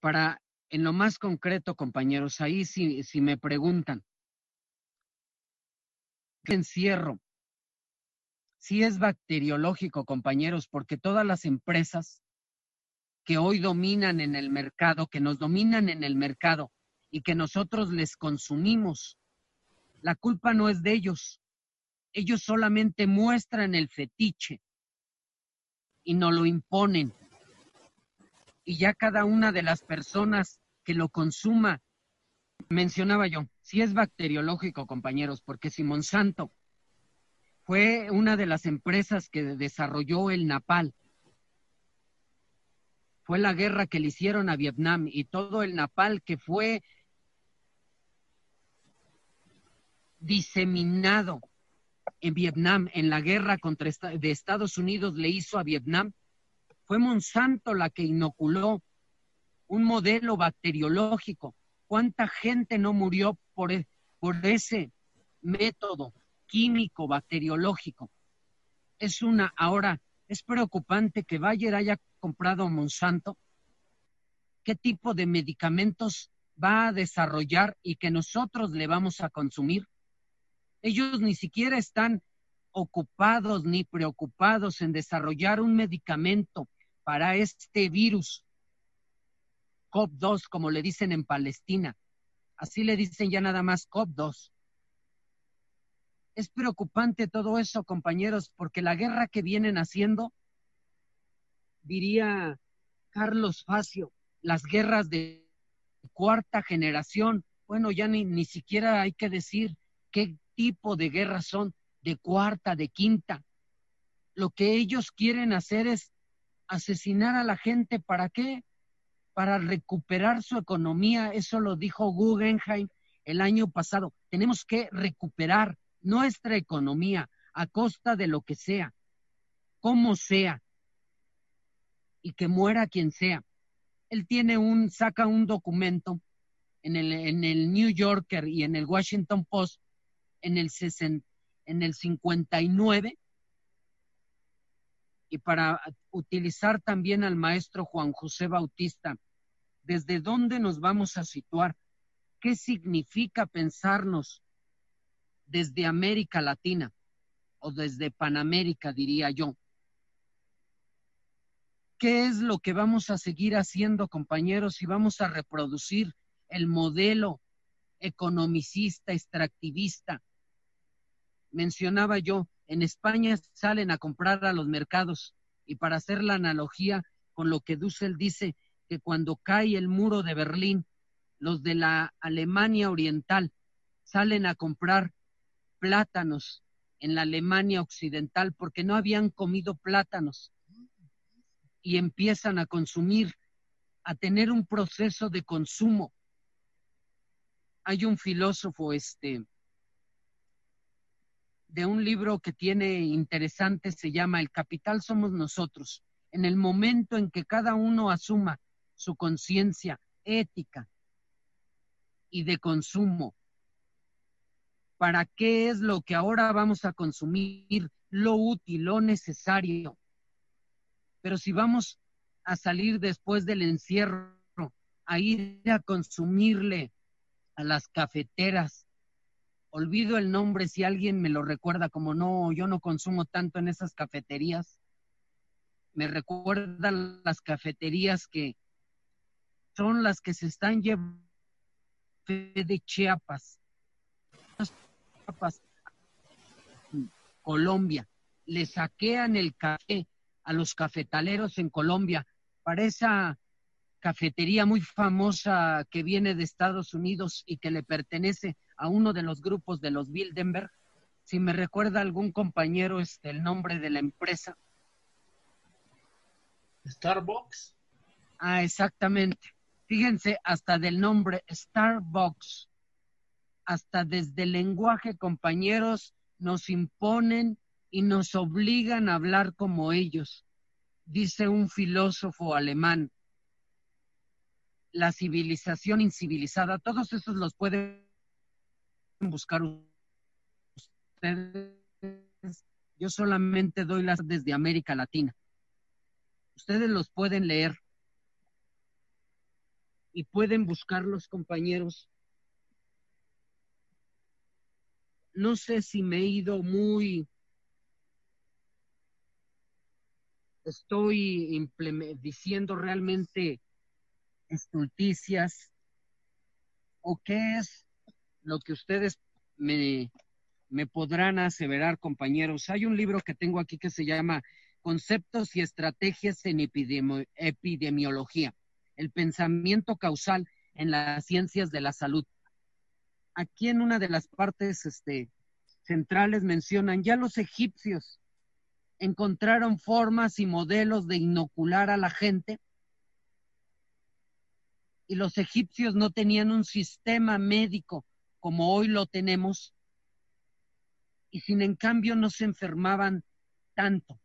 Para, en lo más concreto, compañeros, ahí si, si me preguntan, ¿qué encierro? Si es bacteriológico, compañeros, porque todas las empresas que hoy dominan en el mercado, que nos dominan en el mercado y que nosotros les consumimos la culpa no es de ellos. Ellos solamente muestran el fetiche y no lo imponen. Y ya cada una de las personas que lo consuma, mencionaba yo, si es bacteriológico, compañeros, porque si Monsanto fue una de las empresas que desarrolló el napal, fue la guerra que le hicieron a Vietnam y todo el napal que fue diseminado en Vietnam, en la guerra contra de Estados Unidos le hizo a Vietnam, fue Monsanto la que inoculó un modelo bacteriológico. ¿Cuánta gente no murió por, e, por ese método químico bacteriológico? Es una, ahora, es preocupante que Bayer haya comprado Monsanto. ¿Qué tipo de medicamentos va a desarrollar y que nosotros le vamos a consumir? Ellos ni siquiera están ocupados ni preocupados en desarrollar un medicamento para este virus COP2, como le dicen en Palestina. Así le dicen ya nada más COP2. Es preocupante todo eso, compañeros, porque la guerra que vienen haciendo, diría Carlos Facio, las guerras de cuarta generación, bueno, ya ni, ni siquiera hay que decir qué tipo de guerras son, de cuarta, de quinta. Lo que ellos quieren hacer es asesinar a la gente. ¿Para qué? Para recuperar su economía. Eso lo dijo Guggenheim el año pasado. Tenemos que recuperar nuestra economía a costa de lo que sea, como sea, y que muera quien sea. Él tiene un, saca un documento en el, en el New Yorker y en el Washington Post en el, en el 59 y para utilizar también al maestro Juan José Bautista, ¿desde dónde nos vamos a situar? ¿Qué significa pensarnos desde América Latina o desde Panamérica, diría yo? ¿Qué es lo que vamos a seguir haciendo, compañeros, si vamos a reproducir el modelo economicista, extractivista? Mencionaba yo, en España salen a comprar a los mercados y para hacer la analogía con lo que Dussel dice que cuando cae el muro de Berlín, los de la Alemania Oriental salen a comprar plátanos en la Alemania Occidental porque no habían comido plátanos y empiezan a consumir, a tener un proceso de consumo. Hay un filósofo, este, de un libro que tiene interesante, se llama El capital somos nosotros. En el momento en que cada uno asuma su conciencia ética y de consumo, ¿para qué es lo que ahora vamos a consumir? Lo útil, lo necesario. Pero si vamos a salir después del encierro, a ir a consumirle a las cafeteras, olvido el nombre si alguien me lo recuerda, como no, yo no consumo tanto en esas cafeterías. Me recuerdan las cafeterías que son las que se están llevando de Chiapas, Chiapas, Colombia. Le saquean el café a los cafetaleros en Colombia para esa cafetería muy famosa que viene de Estados Unidos y que le pertenece a uno de los grupos de los Bildenberg. Si me recuerda algún compañero este, el nombre de la empresa. Starbucks. Ah, exactamente. Fíjense, hasta del nombre Starbucks, hasta desde el lenguaje, compañeros, nos imponen y nos obligan a hablar como ellos. Dice un filósofo alemán, la civilización incivilizada, todos esos los pueden buscar ustedes. Yo solamente doy las desde América Latina. Ustedes los pueden leer y pueden buscar los compañeros. No sé si me he ido muy... Estoy diciendo realmente estulticias o qué es lo que ustedes me, me podrán aseverar, compañeros. Hay un libro que tengo aquí que se llama Conceptos y Estrategias en Epidemiología, el pensamiento causal en las ciencias de la salud. Aquí en una de las partes este, centrales mencionan, ya los egipcios encontraron formas y modelos de inocular a la gente y los egipcios no tenían un sistema médico como hoy lo tenemos, y sin en cambio no se enfermaban tanto.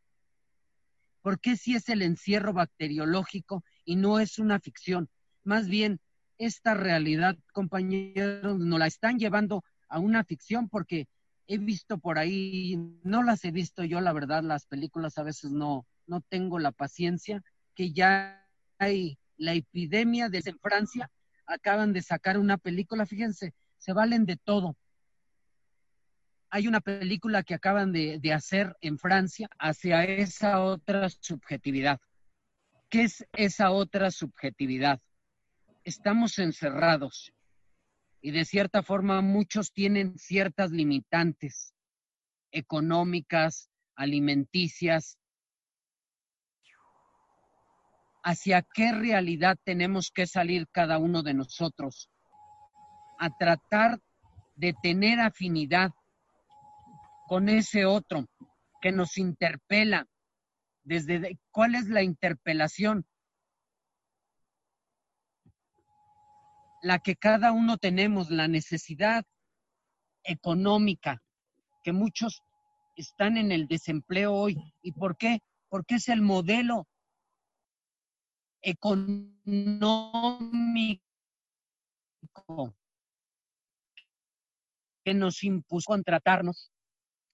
¿Por qué si es el encierro bacteriológico y no es una ficción? Más bien, esta realidad, compañeros, nos la están llevando a una ficción porque he visto por ahí, no las he visto yo, la verdad, las películas a veces no, no tengo la paciencia, que ya hay la epidemia de en Francia, acaban de sacar una película, fíjense, se valen de todo. Hay una película que acaban de, hacer en Francia hacia esa otra subjetividad. ¿Qué es esa otra subjetividad? Estamos encerrados y de cierta forma muchos tienen ciertas limitantes económicas, alimenticias. ¿Hacia qué realidad tenemos que salir cada uno de nosotros? a tratar de tener afinidad con ese otro que nos interpela. Desde cuál es la interpelación? la que cada uno tenemos, la necesidad económica, que muchos están en el desempleo hoy. ¿Y por qué? Porque es el modelo económico que nos impuso contratarnos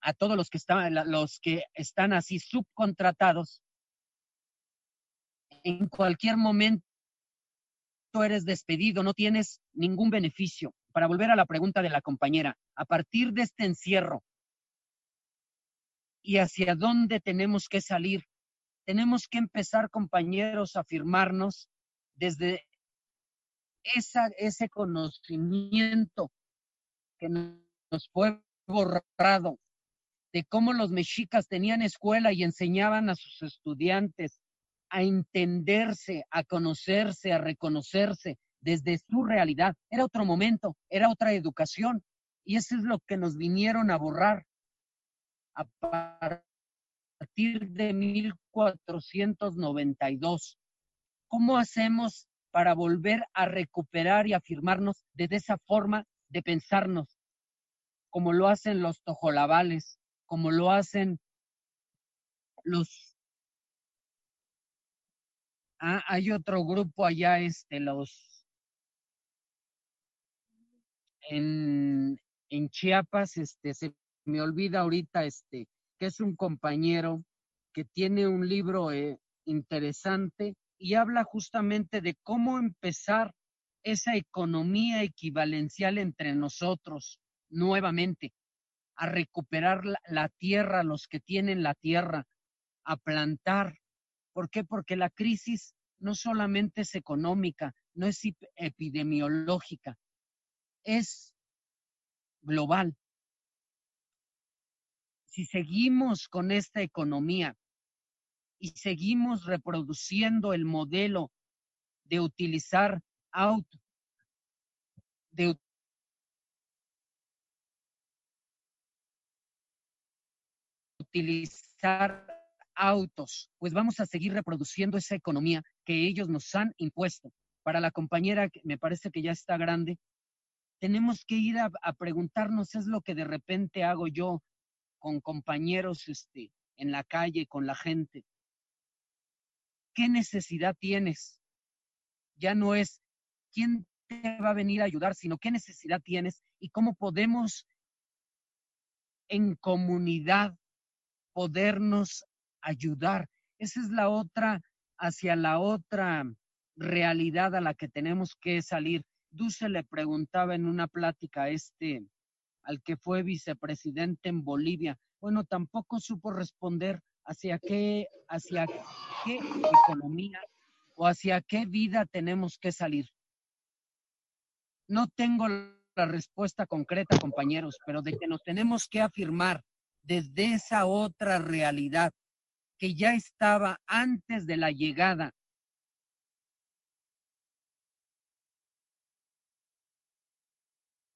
a todos los que están, los que están así subcontratados. En cualquier momento eres despedido, no tienes ningún beneficio. Para volver a la pregunta de la compañera, a partir de este encierro y hacia dónde tenemos que salir, tenemos que empezar, compañeros, a afirmarnos desde esa, ese conocimiento que nos fue borrado de cómo los mexicas tenían escuela y enseñaban a sus estudiantes a entenderse, a conocerse, a reconocerse desde su realidad. Era otro momento, era otra educación. Y eso es lo que nos vinieron a borrar partir de 1492. ¿Cómo hacemos para volver a recuperar y afirmarnos desde esa forma de pensarnos, como lo hacen los tojolabales, como lo hacen los Ah, hay otro grupo allá, este, los en, en Chiapas, este, se me olvida ahorita, este, que es un compañero que tiene un libro eh, interesante y habla justamente de cómo empezar esa economía equivalencial entre nosotros nuevamente, a recuperar la, la, tierra, los que tienen la tierra, a plantar, ¿Por qué? Porque la crisis no solamente es económica, no es epidemiológica, es global. Si seguimos con esta economía y seguimos reproduciendo el modelo de utilizar auto, de utilizar autos, pues vamos a seguir reproduciendo esa economía que ellos nos han impuesto. Para la compañera, que me parece que ya está grande, tenemos que ir a, a preguntarnos, es lo que de repente hago yo con compañeros este, en la calle, con la gente. ¿Qué necesidad tienes? Ya no es quién te va a venir a ayudar, sino qué necesidad tienes y cómo podemos en comunidad podernos ayudar. Esa es la otra, hacia la otra realidad a la que tenemos que salir. Duce le preguntaba en una plática a este, al que fue vicepresidente en Bolivia. Bueno, tampoco supo responder hacia qué, hacia qué economía o hacia qué vida tenemos que salir. No tengo la respuesta concreta, compañeros, pero de que nos tenemos que afirmar desde esa otra realidad que ya estaba antes de la llegada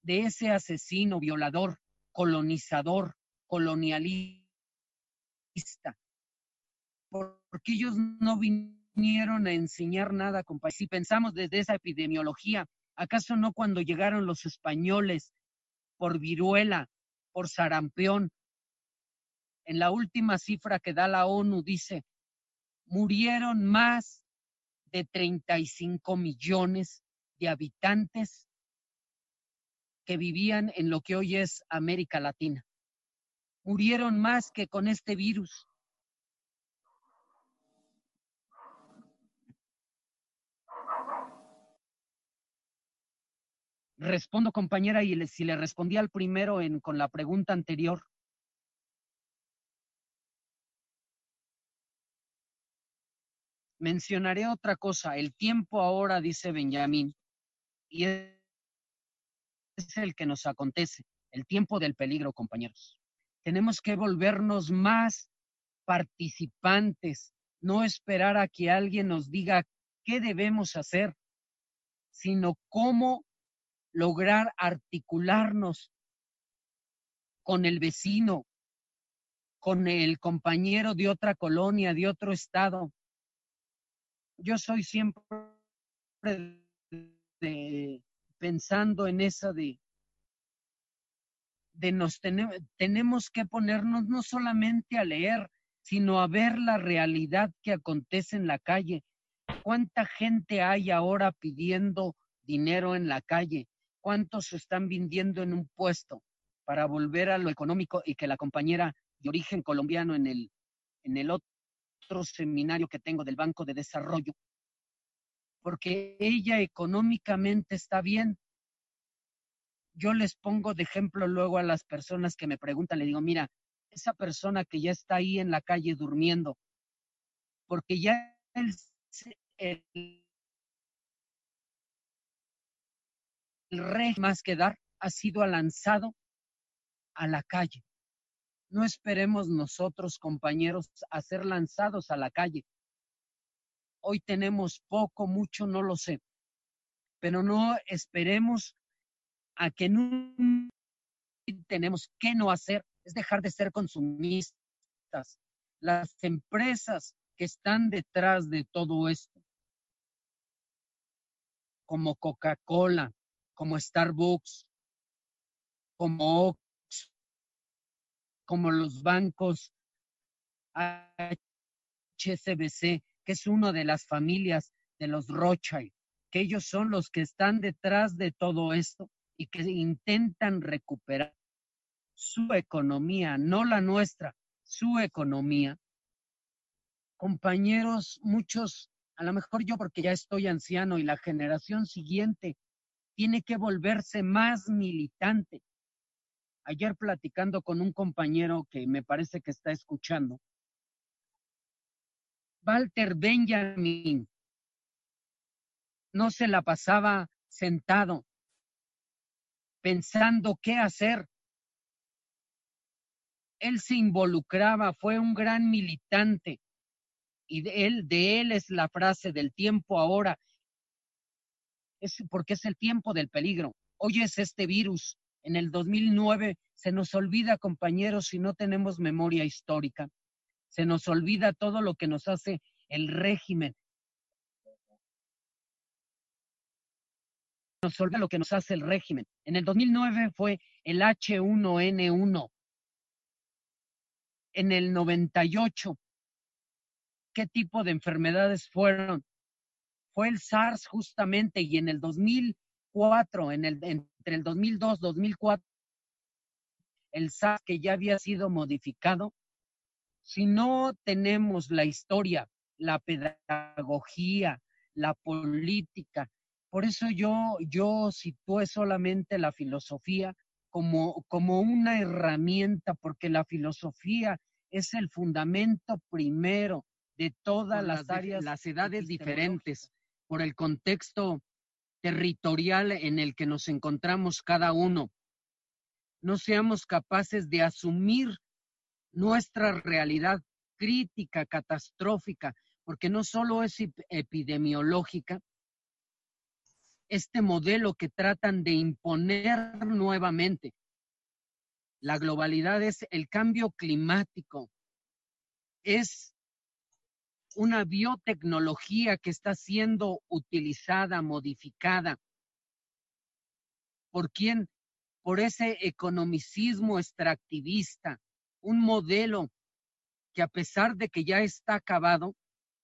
de ese asesino, violador, colonizador, colonialista. Porque ellos no vinieron a enseñar nada, compadre. Si pensamos desde esa epidemiología, ¿acaso no cuando llegaron los españoles por viruela, por sarampión, en la última cifra que da la ONU dice, murieron más de 35 millones de habitantes que vivían en lo que hoy es América Latina. Murieron más que con este virus. Respondo, compañera, y si le respondí al primero en, con la pregunta anterior, Mencionaré otra cosa. El tiempo ahora, dice Benjamín, y es el que nos acontece, el tiempo del peligro, compañeros. Tenemos que volvernos más participantes, no esperar a que alguien nos diga qué debemos hacer, sino cómo lograr articularnos con el vecino, con el compañero de otra colonia, de otro estado, yo soy siempre de, pensando en esa de, de nos tenemos que ponernos no solamente a leer, sino a ver la realidad que acontece en la calle. ¿Cuánta gente hay ahora pidiendo dinero en la calle? ¿Cuántos están vendiendo en un puesto para volver a lo económico y que la compañera de origen colombiano en el, en el otro seminario que tengo del Banco de Desarrollo porque ella económicamente está bien. Yo les pongo de ejemplo luego a las personas que me preguntan, le digo, mira, esa persona que ya está ahí en la calle durmiendo, porque ya el, el, el rey más que dar ha sido lanzado a la calle. No esperemos nosotros, compañeros, a ser lanzados a la calle. Hoy tenemos poco, mucho, no lo sé. Pero no esperemos a que no tenemos que no hacer, es dejar de ser consumistas. Las empresas que están detrás de todo esto, como Coca-Cola, como Starbucks, como Ox, como los bancos HSBC, que es una de las familias de los Rothschild, que ellos son los que están detrás de todo esto y que intentan recuperar su economía, no la nuestra, su economía. Compañeros, muchos, a lo mejor yo porque ya estoy anciano y la generación siguiente tiene que volverse más militante. Ayer platicando con un compañero que me parece que está escuchando, Walter Benjamin no se la pasaba sentado pensando qué hacer. Él se involucraba, fue un gran militante. Y de él, de él es la frase del tiempo ahora. Es porque es el tiempo del peligro. Hoy es este virus. En el 2009 se nos olvida, compañeros, si no tenemos memoria histórica. Se nos olvida todo lo que nos hace el régimen. Nos olvida lo que nos hace el régimen. En el 2009 fue el H1N1. En el 98, ¿qué tipo de enfermedades fueron? Fue el SARS justamente y en el 2004, en el, entre el 2002 2004, el SARS que ya había sido modificado si no tenemos la historia, la pedagogía, la política, por eso yo, yo situé solamente la filosofía como, como una herramienta, porque la filosofía es el fundamento primero de todas las, áreas, las edades diferentes, por el contexto territorial en el que nos encontramos cada uno. No seamos capaces de asumir nuestra realidad crítica, catastrófica, porque no solo es epidemiológica, este modelo que tratan de imponer nuevamente. La globalidad es el cambio climático, es una biotecnología que está siendo utilizada, modificada. ¿Por quién? Por ese economicismo extractivista, un modelo que a pesar de que ya está acabado,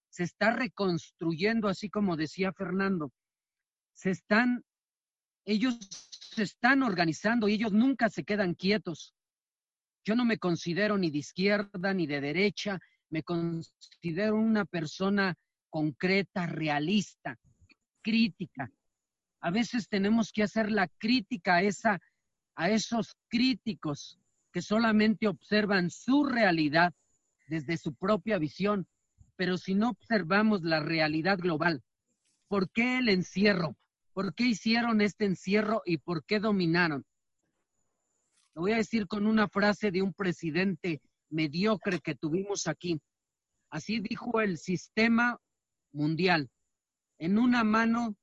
se está reconstruyendo, así como decía Fernando. Se están, ellos se están organizando y ellos nunca se quedan quietos. Yo no me considero ni de izquierda ni de derecha, me considero una persona concreta, realista, crítica. A veces tenemos que hacer la crítica a, esa, a esos críticos que solamente observan su realidad desde su propia visión, pero si no observamos la realidad global, ¿por qué el encierro? ¿Por qué hicieron este encierro y por qué dominaron? Lo voy a decir con una frase de un presidente mediocre que tuvimos aquí. Así dijo el sistema mundial. En una mano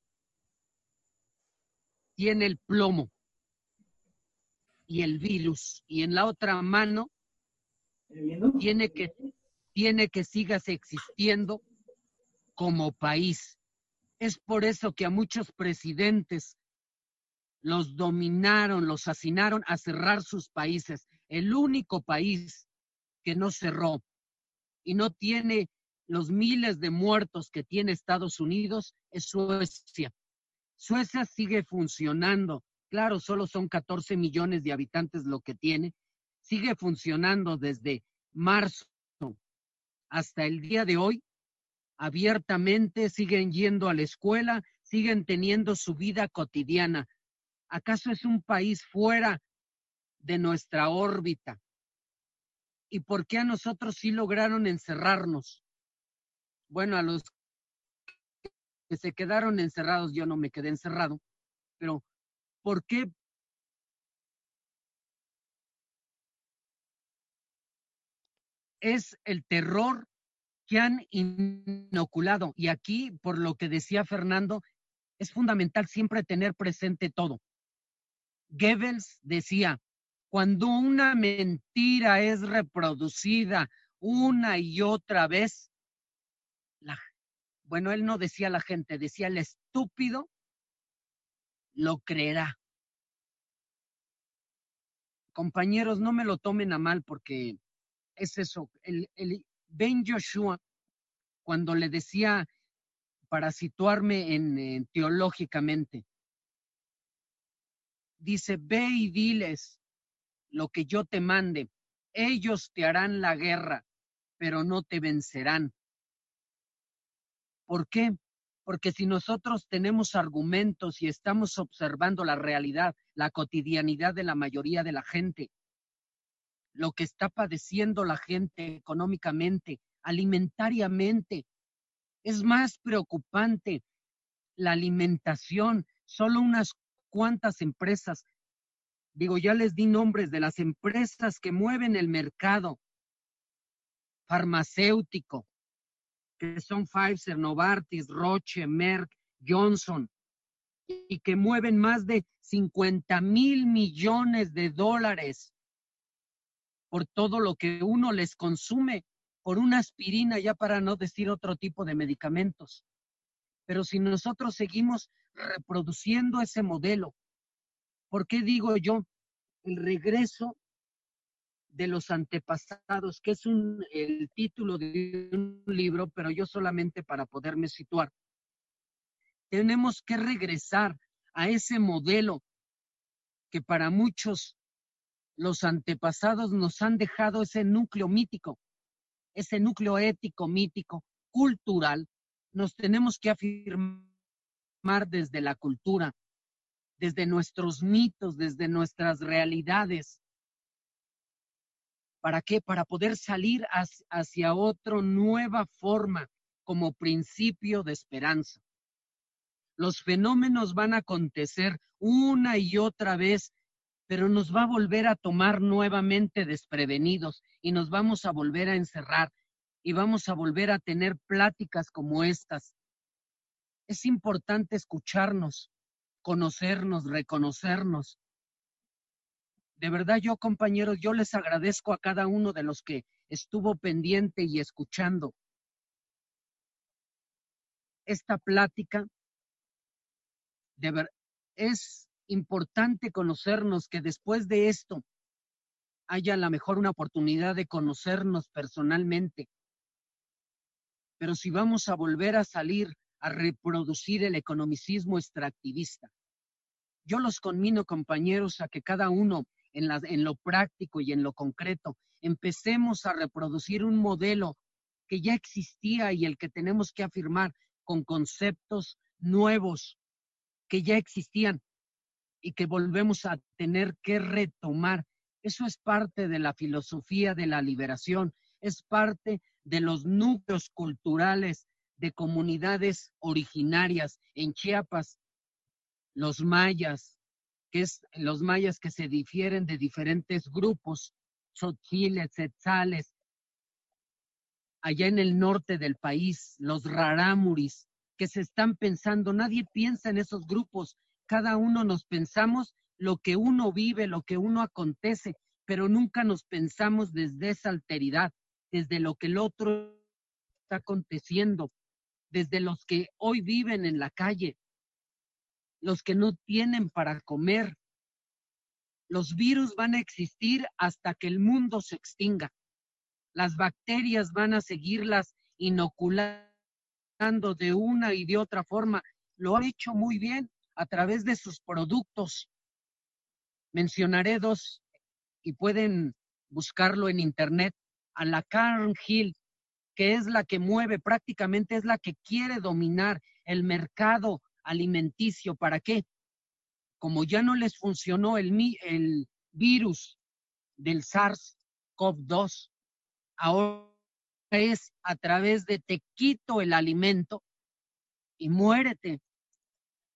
tiene el plomo y el virus y en la otra mano tiene que tiene que sigas existiendo como país. Es por eso que a muchos presidentes los dominaron, los asesinaron a cerrar sus países. El único país que no cerró y no tiene los miles de muertos que tiene Estados Unidos es Suecia. Suecia sigue funcionando. Claro, solo son 14 millones de habitantes lo que tiene. Sigue funcionando desde marzo hasta el día de hoy. Abiertamente siguen yendo a la escuela, siguen teniendo su vida cotidiana. ¿Acaso es un país fuera de nuestra órbita? ¿Y por qué a nosotros sí lograron encerrarnos? Bueno, a los que se quedaron encerrados, yo no me quedé encerrado, pero ¿por qué es el terror que han inoculado. Y aquí, por lo que decía Fernando, es fundamental siempre tener presente todo. Goebbels decía, cuando una mentira es reproducida una y otra vez, bueno, él no decía la gente, decía el estúpido lo creerá. Compañeros, no me lo tomen a mal porque es eso. El, el Ben Joshua, cuando le decía, para situarme en, teológicamente, dice, ve y diles lo que yo te mande. Ellos te harán la guerra, pero no te vencerán. ¿Por qué? Porque si nosotros tenemos argumentos y estamos observando la realidad, la cotidianidad de la mayoría de la gente, lo que está padeciendo la gente económicamente, alimentariamente, es más preocupante la alimentación. Solo unas cuantas empresas, digo, ya les di nombres de las empresas que mueven el mercado farmacéutico, que son Pfizer, Novartis, Roche, Merck, Johnson, y que mueven más de 50 mil millones de dólares por todo lo que uno les consume por una aspirina, ya para no decir otro tipo de medicamentos. Pero si nosotros seguimos reproduciendo ese modelo, ¿por qué digo yo el regreso de los antepasados, que es un, el título de un libro, pero yo solamente para poderme situar. Tenemos que regresar a ese modelo que para muchos los antepasados nos han dejado ese núcleo mítico, ese núcleo ético, mítico, cultural. Nos tenemos que afirmar desde la cultura, desde nuestros mitos, desde nuestras realidades, ¿Para qué? Para poder salir hacia otra nueva forma como principio de esperanza. Los fenómenos van a acontecer una y otra vez, pero nos va a volver a tomar nuevamente desprevenidos y nos vamos a volver a encerrar y vamos a volver a tener pláticas como estas. Es importante escucharnos, conocernos, reconocernos, de verdad yo, compañeros, yo les agradezco a cada uno de los que estuvo pendiente y escuchando esta plática. De ver, es importante conocernos que después de esto haya a lo mejor una oportunidad de conocernos personalmente. Pero si vamos a volver a salir a reproducir el economicismo extractivista, yo los conmino, compañeros, a que cada uno en, lo práctico y en lo concreto. Empecemos a reproducir un modelo que ya existía y el que tenemos que afirmar con conceptos nuevos que ya existían y que volvemos a tener que retomar. Eso es parte de la filosofía de la liberación, es parte de los núcleos culturales de comunidades originarias en Chiapas, los mayas, que es los mayas que se difieren de diferentes grupos, Chotziles, Etzales, allá en el norte del país, los rarámuris, que se están pensando, nadie piensa en esos grupos, cada uno nos pensamos lo que uno vive, lo que uno acontece, pero nunca nos pensamos desde esa alteridad, desde lo que el otro está aconteciendo, desde los que hoy viven en la calle, los que no tienen para comer. Los virus van a existir hasta que el mundo se extinga. Las bacterias van a seguirlas inoculando de una y de otra forma. Lo han hecho muy bien a través de sus productos. Mencionaré dos y pueden buscarlo en internet. A la Karen Hill, que es la que mueve, prácticamente es la que quiere dominar el mercado alimenticio. ¿Para qué? Como ya no les funcionó el, el virus del SARS-CoV-2, ahora es a través de te quito el alimento y muérete.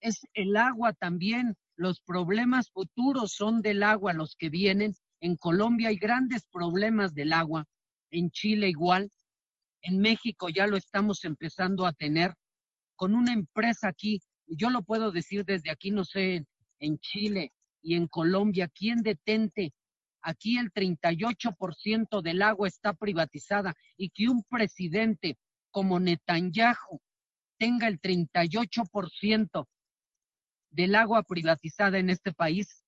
Es el agua también. Los problemas futuros son del agua los que vienen. En Colombia hay grandes problemas del agua. En Chile igual. En México ya lo estamos empezando a tener con una empresa aquí. Yo lo puedo decir desde aquí, no sé, en Chile y en Colombia, ¿quién detente Aquí el 38% del agua está privatizada y que un presidente como Netanyahu tenga el 38% del agua privatizada en este país.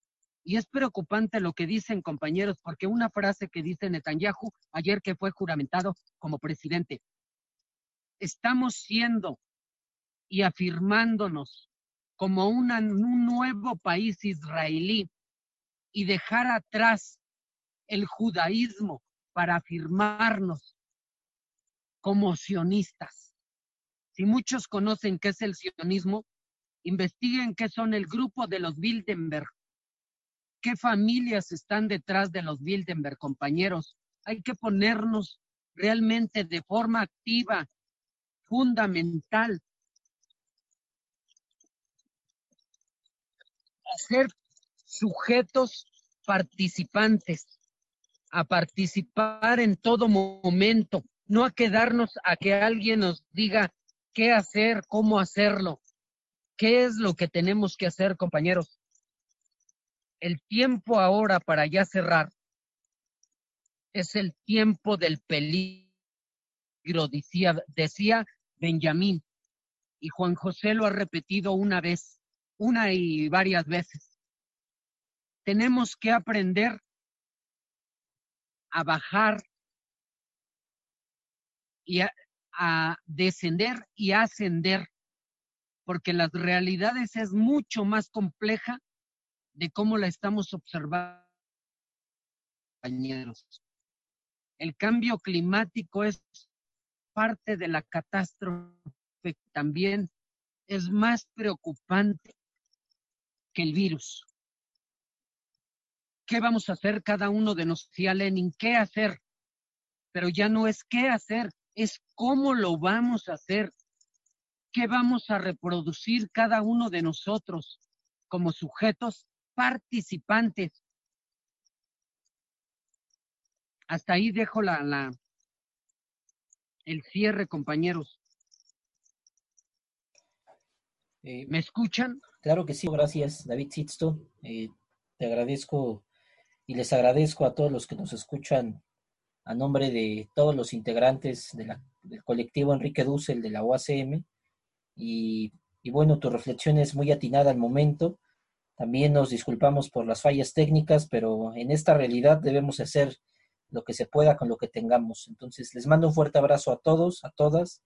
Y es preocupante lo que dicen compañeros, porque una frase que dice Netanyahu ayer que fue juramentado como presidente, estamos siendo y afirmándonos como un nuevo país israelí y dejar atrás el judaísmo para afirmarnos como sionistas. Si muchos conocen qué es el sionismo, investiguen qué son el grupo de los Bildenberg, qué familias están detrás de los Bildenberg, compañeros. Hay que ponernos realmente de forma activa, fundamental, ser sujetos participantes a participar en todo momento, no a quedarnos a que alguien nos diga qué hacer, cómo hacerlo. ¿Qué es lo que tenemos que hacer, compañeros? El tiempo ahora para ya cerrar es el tiempo del peligro, decía, decía Benjamín. Y Juan José lo ha repetido una vez, una y varias veces. Tenemos que aprender a bajar y a, descender y ascender, porque las realidades es mucho más compleja de cómo la estamos observando. El cambio climático es parte de la catástrofe, también es más preocupante que el virus. ¿Qué vamos a hacer cada uno de nosotros? Lenin, ¿qué hacer? Pero ya no es qué hacer, es cómo lo vamos a hacer. ¿Qué vamos a reproducir cada uno de nosotros como sujetos participantes? Hasta ahí dejo la, la el cierre, compañeros. Eh, ¿Me escuchan? Claro que sí, gracias, David Sitsto. Eh, te agradezco y les agradezco a todos los que nos escuchan a nombre de todos los integrantes del colectivo Enrique Dussel de la OACM. Y, y, bueno, tu reflexión es muy atinada al momento. También nos disculpamos por las fallas técnicas, pero en esta realidad debemos hacer lo que se pueda con lo que tengamos. Entonces, les mando un fuerte abrazo a todos, a todas.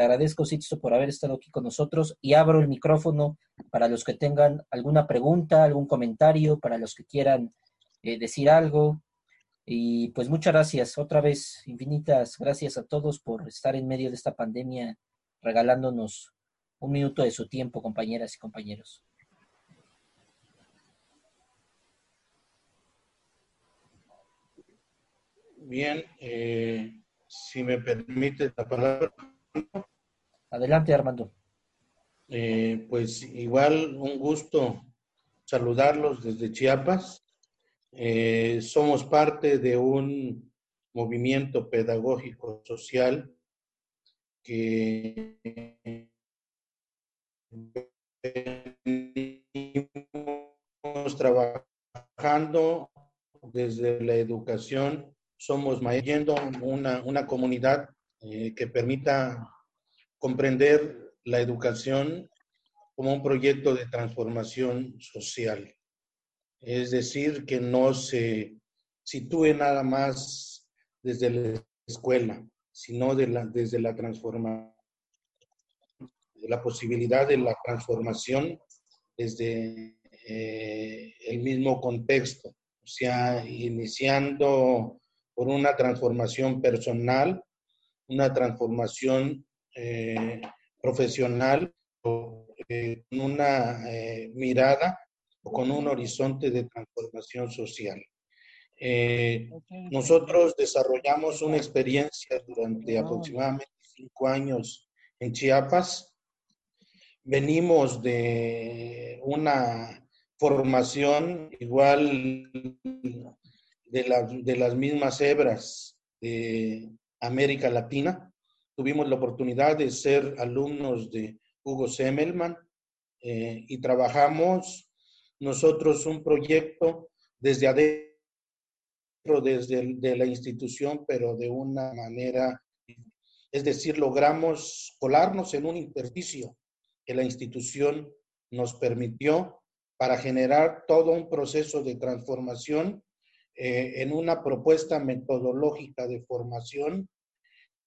Agradezco, Sixto, por haber estado aquí con nosotros y abro el micrófono para los que tengan alguna pregunta, algún comentario, para los que quieran eh, decir algo. Y pues muchas gracias, otra vez, infinitas gracias a todos por estar en medio de esta pandemia, regalándonos un minuto de su tiempo, compañeras y compañeros. Bien, eh, si me permite la palabra. Adelante, Armando. Eh, pues igual un gusto saludarlos desde Chiapas. Eh, somos parte de un movimiento pedagógico social que estamos trabajando desde la educación, somos yendo una, una comunidad eh, que permita comprender la educación como un proyecto de transformación social. Es decir, que no se sitúe nada más desde la escuela, sino desde la transformación, la posibilidad de la transformación desde eh, el mismo contexto, o sea, iniciando por una transformación personal, una transformación eh, profesional, eh, con una mirada o con un horizonte de transformación social. nosotros desarrollamos una experiencia durante aproximadamente cinco años en Chiapas. Venimos de una formación igual de, de las mismas hebras de América Latina. Tuvimos la oportunidad de ser alumnos de Hugo Semmelman eh, y trabajamos nosotros un proyecto desde adentro, desde de la institución, pero de una manera, es decir, logramos colarnos en un intersticio que la institución nos permitió para generar todo un proceso de transformación eh, en una propuesta metodológica de formación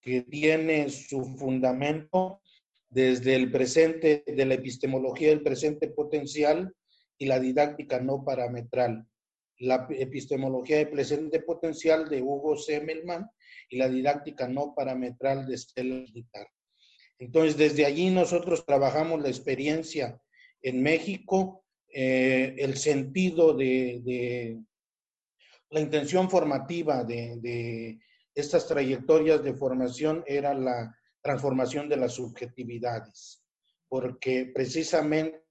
que tiene su fundamento desde el presente, de la epistemología del presente potencial y la didáctica no parametral. La epistemología del presente potencial de Hugo Semmelman y la didáctica no parametral de Stella Guitar. Entonces, desde allí nosotros trabajamos la experiencia en México eh, el sentido de, la intención formativa de, estas trayectorias de formación era la transformación de las subjetividades, porque precisamente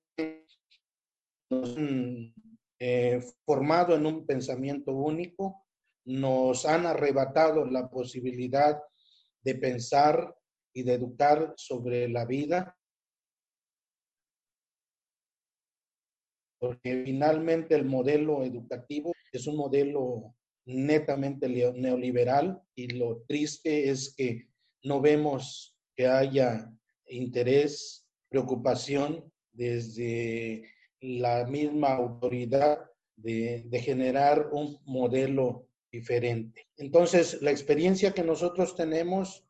nos han eh, formado en un pensamiento único, nos han arrebatado la posibilidad de pensar y de educar sobre la vida porque finalmente el modelo educativo es un modelo netamente neoliberal y lo triste es que no vemos que haya interés, preocupación desde la misma autoridad de, generar un modelo diferente. Entonces, la experiencia que nosotros tenemos,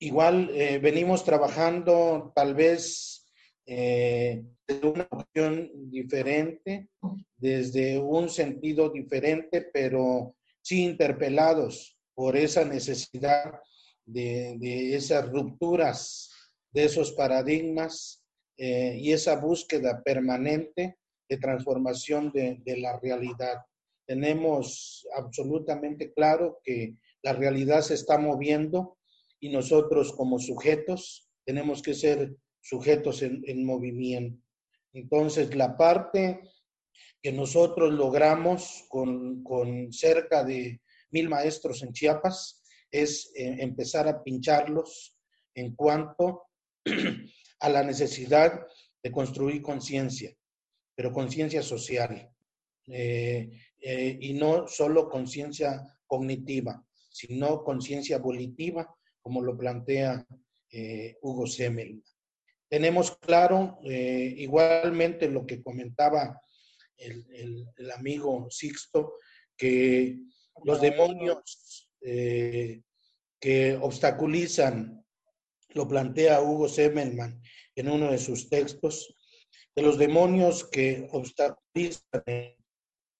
igual eh, venimos trabajando tal vez eh, una opción diferente, desde un sentido diferente, pero sí interpelados por esa necesidad de, esas rupturas, de esos paradigmas eh, y esa búsqueda permanente de transformación de, de la realidad. Tenemos absolutamente claro que la realidad se está moviendo y nosotros como sujetos tenemos que ser sujetos en, movimiento. Entonces, la parte que nosotros logramos con, cerca de mil maestros en Chiapas es eh, empezar a pincharlos en cuanto a la necesidad de construir conciencia, pero conciencia social, eh, eh, y no solo conciencia cognitiva, sino conciencia volitiva, como lo plantea Hugo Semmel. Tenemos claro eh, igualmente lo que comentaba el, amigo Sixto, que los demonios eh, que obstaculizan, lo plantea Hugo Semmelman en uno de sus textos, de los demonios que obstaculizan el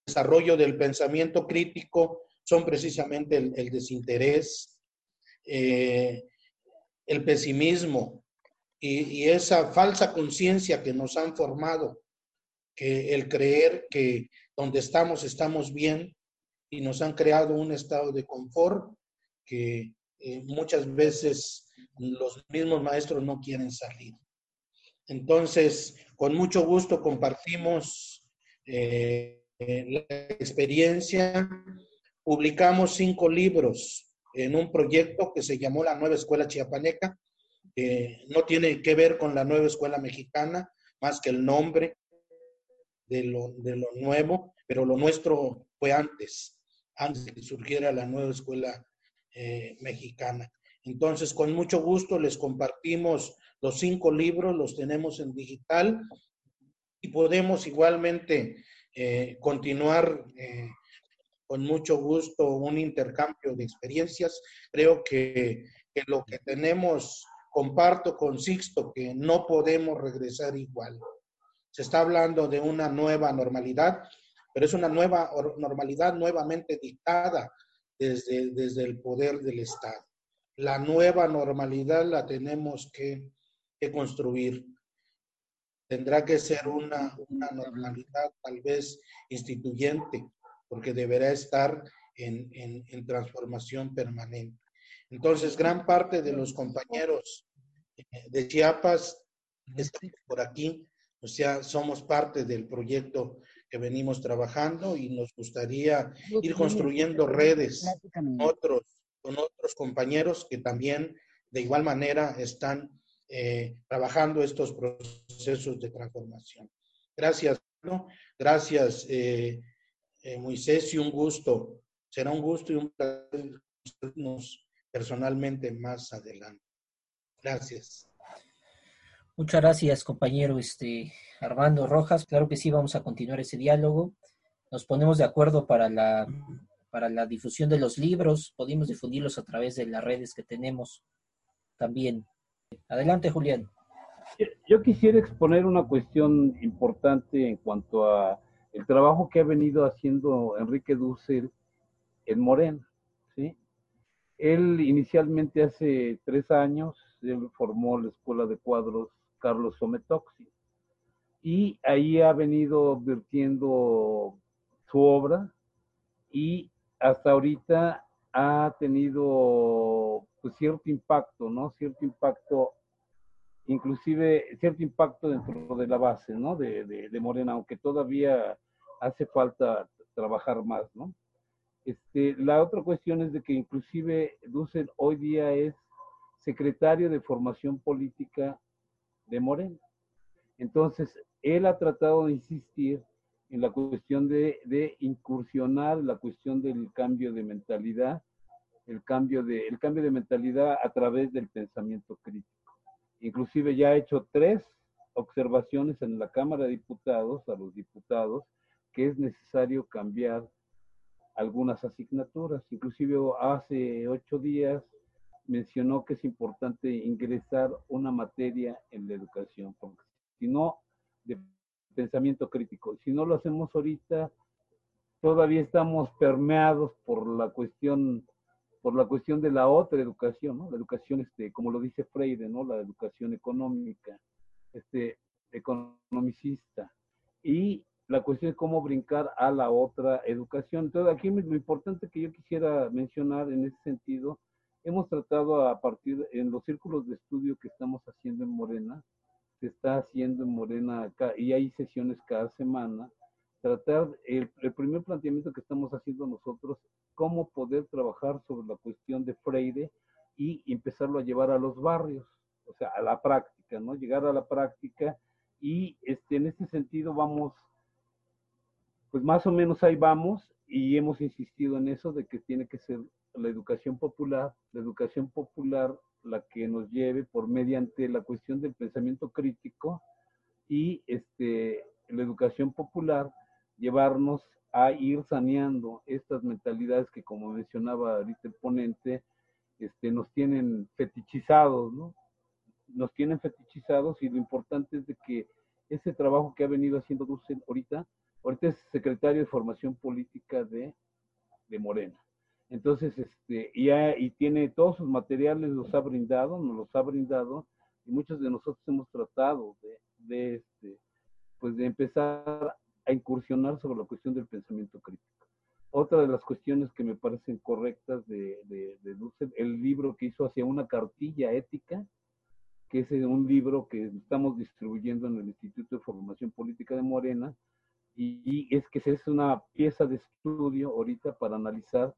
desarrollo del pensamiento crítico son precisamente el, desinterés, eh, el pesimismo, y, esa falsa conciencia que nos han formado, que el creer que donde estamos estamos bien y nos han creado un estado de confort que eh, muchas veces los mismos maestros no quieren salir. Entonces, con mucho gusto compartimos eh, la experiencia. Publicamos cinco libros en un proyecto que se llamó la Nueva Escuela Chiapaneca, no tiene que ver con la nueva escuela mexicana, más que el nombre de lo, nuevo, pero lo nuestro fue antes, antes de que surgiera la nueva escuela eh, mexicana. Entonces, con mucho gusto les compartimos los cinco libros, los tenemos en digital y podemos igualmente eh, continuar eh, con mucho gusto un intercambio de experiencias. Creo que, que lo que tenemos, comparto con Sixto, que no podemos regresar igual. Se está hablando de una nueva normalidad, pero es una nueva normalidad nuevamente dictada desde, desde el poder del Estado. La nueva normalidad la tenemos que, construir. Tendrá que ser una, una normalidad tal vez instituyente, porque deberá estar en, en, transformación permanente. Entonces, gran parte de los compañeros eh, de Chiapas están por aquí, o sea, somos parte del proyecto que venimos trabajando y nos gustaría ir construyendo redes con otros, con otros compañeros que también de igual manera están eh, trabajando estos procesos de transformación. Gracias, ¿no? gracias eh, eh, Moisés y un gusto. Será un gusto y un placer personalmente más adelante. Gracias. Muchas gracias, compañero este, Armando Rojas. Claro que sí, vamos a continuar ese diálogo. Nos ponemos de acuerdo para la, para la difusión de los libros. Podemos difundirlos a través de las redes que tenemos también. Adelante, Julián. Yo quisiera exponer una cuestión importante en cuanto a el trabajo que ha venido haciendo Enrique Dussel en Morena. ¿sí? Él inicialmente hace tres años, formó la Escuela de Cuadros Carlos Sometoxi. Y ahí ha venido vertiendo su obra y hasta ahorita ha tenido pues, cierto impacto, ¿no? Cierto impacto, inclusive cierto impacto dentro de la base, ¿no? De, de, Morena, aunque todavía hace falta trabajar más, ¿no? Este, la otra cuestión es de que inclusive Dussel hoy día es secretario de formación política de Morena. Entonces, él ha tratado de insistir en la cuestión de, de, incursionar la cuestión del cambio de mentalidad, el cambio de, el cambio de mentalidad a través del pensamiento crítico. Inclusive ya ha hecho tres observaciones en la Cámara de Diputados, a los diputados, que es necesario cambiar algunas asignaturas. Inclusive hace ocho días mencionó que es importante ingresar una materia en la educación, porque si no, de pensamiento crítico, si no lo hacemos ahorita, todavía estamos permeados por la cuestión por la cuestión de la otra educación, ¿no? La educación, este, como lo dice Freire, ¿no? La educación económica, este, economicista. Y la cuestión es cómo brincar a la otra educación. Entonces, aquí lo importante que yo quisiera mencionar en ese sentido hemos tratado a partir, en los círculos de estudio que estamos haciendo en Morena, se está haciendo en Morena y hay sesiones cada semana, tratar, el, el, primer planteamiento que estamos haciendo nosotros, cómo poder trabajar sobre la cuestión de Freire y empezarlo a llevar a los barrios, o sea, a la práctica, ¿no? Llegar a la práctica y este, en este sentido vamos, pues más o menos ahí vamos y hemos insistido en eso de que tiene que ser la educación popular, la educación popular la que nos lleve por mediante la cuestión del pensamiento crítico y este, la educación popular llevarnos a ir saneando estas mentalidades que como mencionaba ahorita el ponente, este, nos tienen fetichizados, ¿no? Nos tienen fetichizados y lo importante es de que ese trabajo que ha venido haciendo Dussel ahorita, ahorita es secretario de formación política de, de Morena. Entonces, este, ya, y tiene todos sus materiales, los ha brindado, nos los ha brindado, y muchos de nosotros hemos tratado de, este, pues de empezar a incursionar sobre la cuestión del pensamiento crítico. Otra de las cuestiones que me parecen correctas de, de, Dussel, el libro que hizo hacia una cartilla ética, que es un libro que estamos distribuyendo en el Instituto de Formación Política de Morena, y, es que es una pieza de estudio ahorita para analizar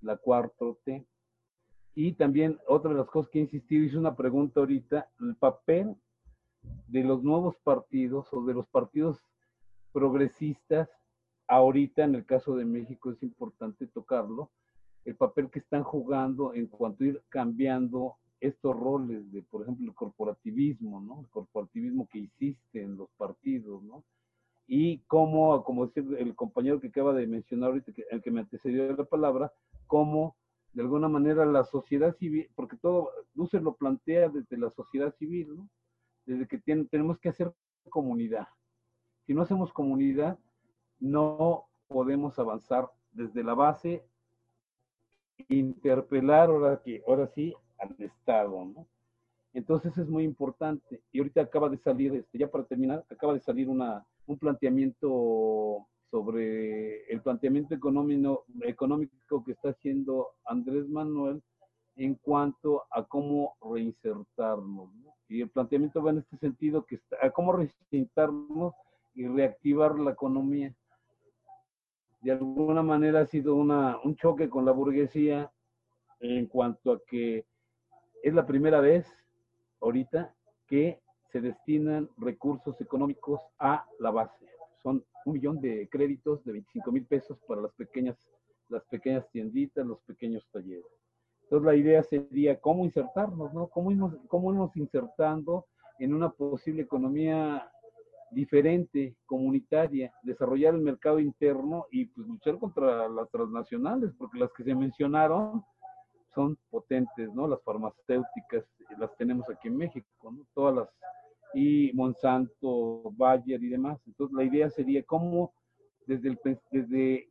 la cuarto T. Y también otra de las cosas que he insistido, hice una pregunta ahorita, el papel de los nuevos partidos o de los partidos progresistas, ahorita en el caso de México es importante tocarlo, el papel que están jugando en cuanto a ir cambiando estos roles de, por ejemplo, el corporativismo, ¿no? El corporativismo que existe en los partidos, ¿no? Y cómo, como decía el compañero que acaba de mencionar ahorita, el que me antecedió la palabra, cómo de alguna manera la sociedad civil, porque todo, Luce lo plantea desde la sociedad civil, ¿no? Desde que tenemos que hacer comunidad. Si no hacemos comunidad, no podemos avanzar desde la base, interpelar ahora, que, ahora sí al Estado, ¿no? Entonces es muy importante. Y ahorita acaba de salir, este, ya para terminar, acaba de salir una, un planteamiento sobre el planteamiento económico, que está haciendo Andrés Manuel en cuanto a cómo reinsertarnos. Y el planteamiento va en este sentido, que está, a cómo reinsertarnos y reactivar la economía. De alguna manera ha sido una, un choque con la burguesía en cuanto a que es la primera vez ahorita que se destinan recursos económicos a la base. Son un millón de créditos de 25 mil pesos para las pequeñas, las pequeñas tienditas, los pequeños talleres. Entonces la idea sería cómo insertarnos, ¿no? Cómo irnos, cómo irnos insertando en una posible economía diferente, comunitaria, desarrollar el mercado interno y pues luchar contra las transnacionales, porque las que se mencionaron son potentes, ¿no? Las farmacéuticas las tenemos aquí en México, ¿no? Todas las y Monsanto, Bayer y demás. Entonces la idea sería cómo desde el, desde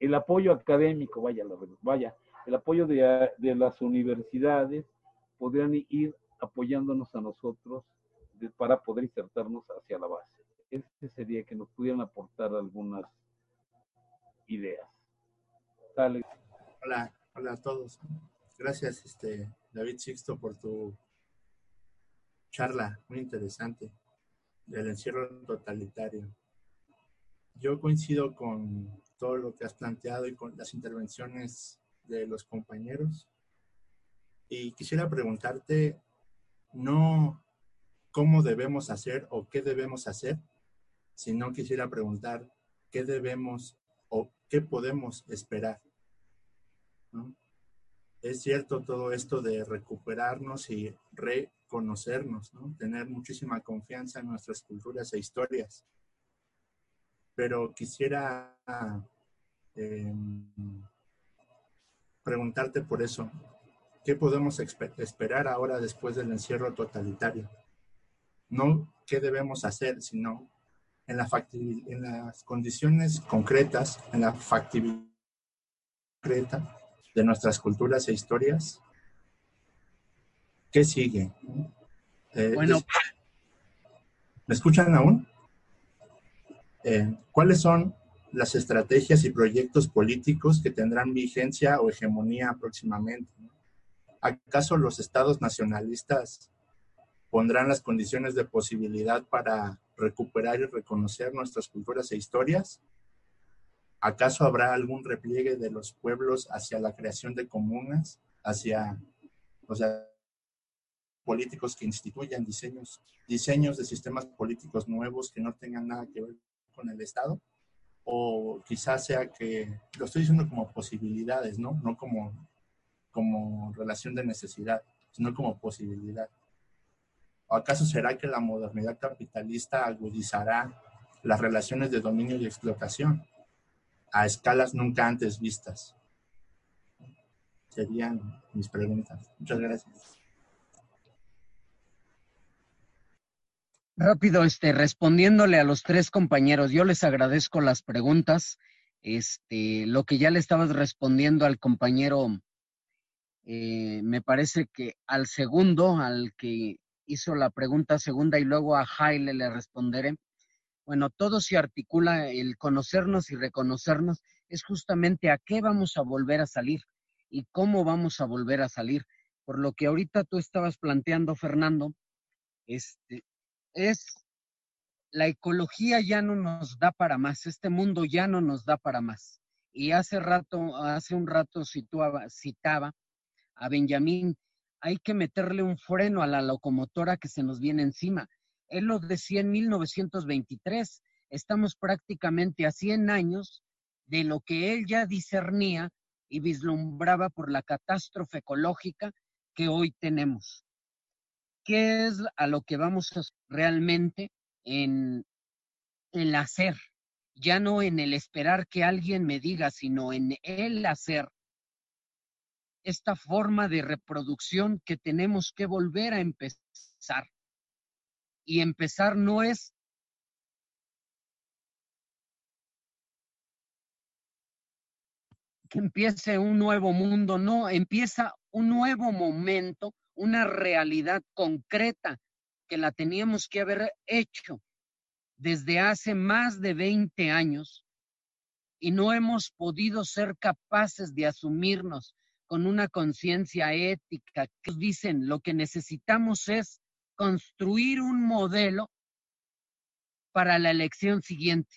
el apoyo académico, vaya, vaya, el apoyo de, de las universidades podrían ir apoyándonos a nosotros para poder insertarnos hacia la base. Ese sería que nos pudieran aportar algunas ideas. Dale. Hola, hola a todos. Gracias, este, David Sixto, por tu charla muy interesante del encierro totalitario. Yo coincido con todo lo que has planteado y con las intervenciones de los compañeros. Y quisiera preguntarte, no cómo debemos hacer o qué debemos hacer, sino quisiera preguntar qué debemos o qué podemos esperar. Es cierto todo esto de recuperarnos y re conocernos, ¿no? tener muchísima confianza en nuestras culturas e historias. Pero quisiera em, preguntarte por eso, ¿qué podemos esperar ahora después del encierro totalitario? No qué debemos hacer, sino en, en las condiciones concretas, en la factibilidad concreta de nuestras culturas e historias, ¿Qué sigue? Eh, bueno. ¿Me escuchan aún? Eh, ¿Cuáles son las estrategias y proyectos políticos que tendrán vigencia o hegemonía próximamente? ¿Acaso los estados nacionalistas pondrán las condiciones de posibilidad para recuperar y reconocer nuestras culturas e historias? ¿Acaso habrá algún repliegue de los pueblos hacia la creación de comunas, hacia, o sea, políticos que instituyan diseños, diseños de sistemas políticos nuevos que no tengan nada que ver con el Estado, o quizás sea que, lo estoy diciendo como posibilidades, ¿no? No como, como relación de necesidad, sino como posibilidad. ¿O acaso será que la modernidad capitalista agudizará las relaciones de dominio y explotación a escalas nunca antes vistas? Serían mis preguntas. Muchas gracias. Rápido, este, respondiéndole a los tres compañeros, yo les agradezco las preguntas. Este, lo que ya le estabas respondiendo al compañero, eh, me parece que al segundo, al que hizo la pregunta segunda y luego a Jaile le responderé. Bueno, todo se articula, el conocernos y reconocernos es justamente a qué vamos a volver a salir y cómo vamos a volver a salir. Por lo que ahorita tú estabas planteando, Fernando, este, es la ecología ya no nos da para más, este mundo ya no nos da para más. Y hace rato, hace un rato situaba, citaba a Benjamín, hay que meterle un freno a la locomotora que se nos viene encima. Él lo decía en 1923, estamos prácticamente a 100 años de lo que él ya discernía y vislumbraba por la catástrofe ecológica que hoy tenemos. ¿Qué es a lo que vamos realmente en el hacer? Ya no en el esperar que alguien me diga, sino en el hacer. Esta forma de reproducción que tenemos que volver a empezar. Y empezar no es que empiece un nuevo mundo, no, empieza un nuevo momento, una realidad concreta que la teníamos que haber hecho desde hace más de 20 años y no hemos podido ser capaces de asumirnos con una conciencia ética. Que dicen, lo que necesitamos es construir un modelo para la elección siguiente.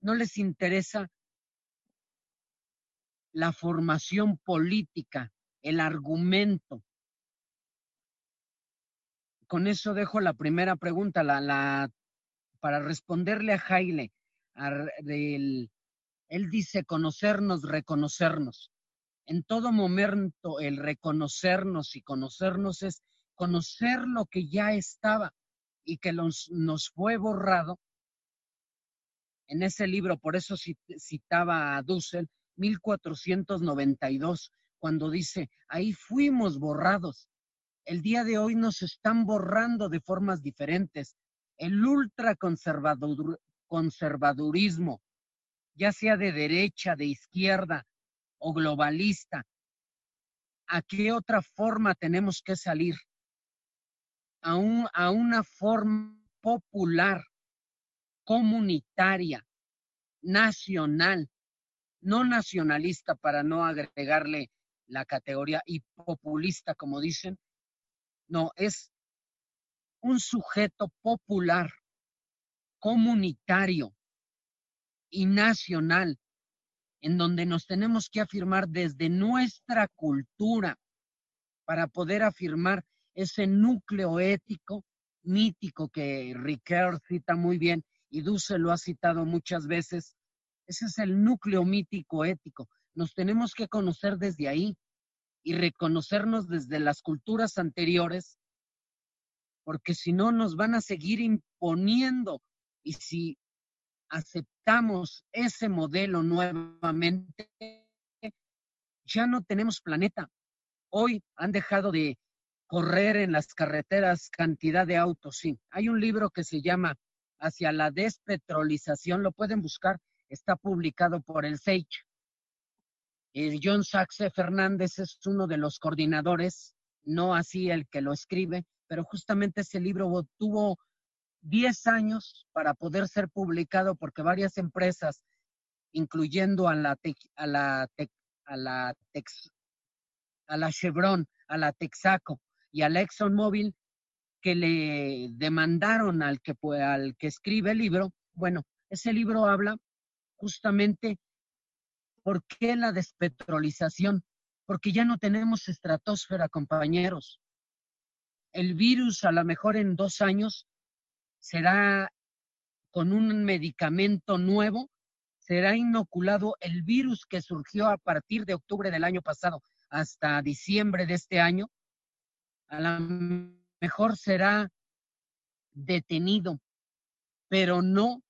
No les interesa la formación política, el argumento. Con eso dejo la primera pregunta, la, para responderle a Jaile. él dice conocernos, reconocernos. En todo momento el reconocernos y conocernos es conocer lo que ya estaba y que nos fue borrado. En ese libro, por eso citaba a Dussel, 1492, cuando dice, ahí fuimos borrados. El día de hoy nos están borrando de formas diferentes. El ultraconservadurismo, ya sea de derecha, de izquierda o globalista, ¿a qué otra forma tenemos que salir? A, a una forma popular, comunitaria, nacional, no nacionalista para no agregarle la categoría y populista, como dicen. No, es un sujeto popular, comunitario y nacional, en donde nos tenemos que afirmar desde nuestra cultura para poder afirmar ese núcleo ético, mítico que Ricard cita muy bien y Duce lo ha citado muchas veces, ese es el núcleo mítico ético. Nos tenemos que conocer desde ahí y reconocernos desde las culturas anteriores, porque si no nos van a seguir imponiendo y si aceptamos ese modelo nuevamente, ya no tenemos planeta. Hoy han dejado de correr en las carreteras cantidad de autos, sí. Hay un libro que se llama Hacia la despetrolización, lo pueden buscar, está publicado por el SEICH. John Saxe Fernández es uno de los coordinadores, no así el que lo escribe, pero justamente ese libro tuvo 10 años para poder ser publicado porque varias empresas, incluyendo a la, a la, a la, a la Chevron, a la Texaco y a la ExxonMobil, que le demandaron al que, al que escribe el libro, bueno, ese libro habla justamente por qué la despetrolización, porque ya no tenemos estratosfera, compañeros. El virus a lo mejor en dos años será con un medicamento nuevo, será inoculado el virus que surgió a partir de octubre del año pasado hasta diciembre de este año. A lo mejor será detenido, pero no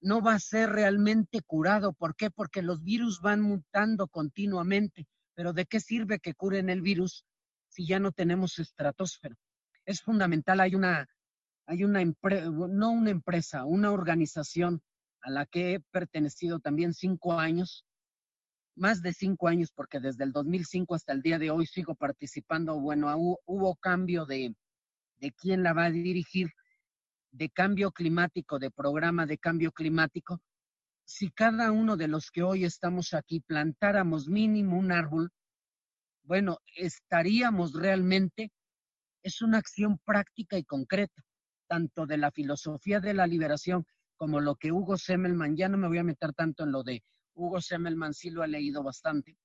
no va a ser realmente curado. ¿Por qué? Porque los virus van mutando continuamente. Pero ¿de qué sirve que curen el virus si ya no tenemos estratosfera? Es fundamental, hay una, hay una no una empresa, una organización a la que he pertenecido también cinco años, más de cinco años, porque desde el 2005 hasta el día de hoy sigo participando. Bueno, hubo, cambio de, de quién la va a dirigir, de cambio climático, de programa de cambio climático, si cada uno de los que hoy estamos aquí plantáramos mínimo un árbol, bueno, estaríamos realmente, es una acción práctica y concreta, tanto de la filosofía de la liberación como lo que Hugo Semmelman, ya no me voy a meter tanto en lo de Hugo Semmelman, sí lo he leído bastante,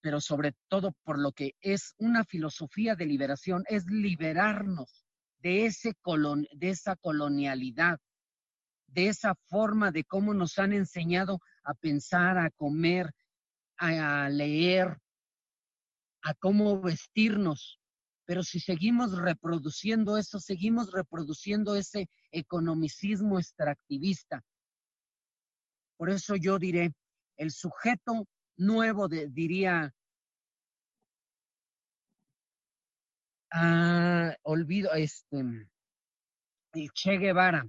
pero sobre todo por lo que es una filosofía de liberación, es liberarnos de, esa colonialidad, de esa forma de cómo nos han enseñado a pensar, a comer, a leer, a cómo vestirnos. Pero si seguimos reproduciendo eso, seguimos reproduciendo ese economicismo extractivista. Por eso yo diré, el sujeto nuevo, de, diría, ah, olvido, este, Che Guevara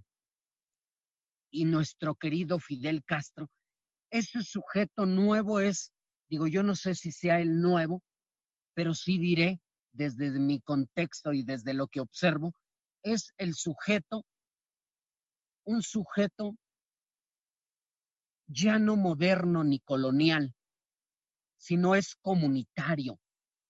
y nuestro querido Fidel Castro, ese sujeto nuevo es, digo, yo no sé si sea el nuevo, pero sí diré desde mi contexto y desde lo que observo, es el sujeto, un sujeto ya no moderno ni colonial, sino es comunitario.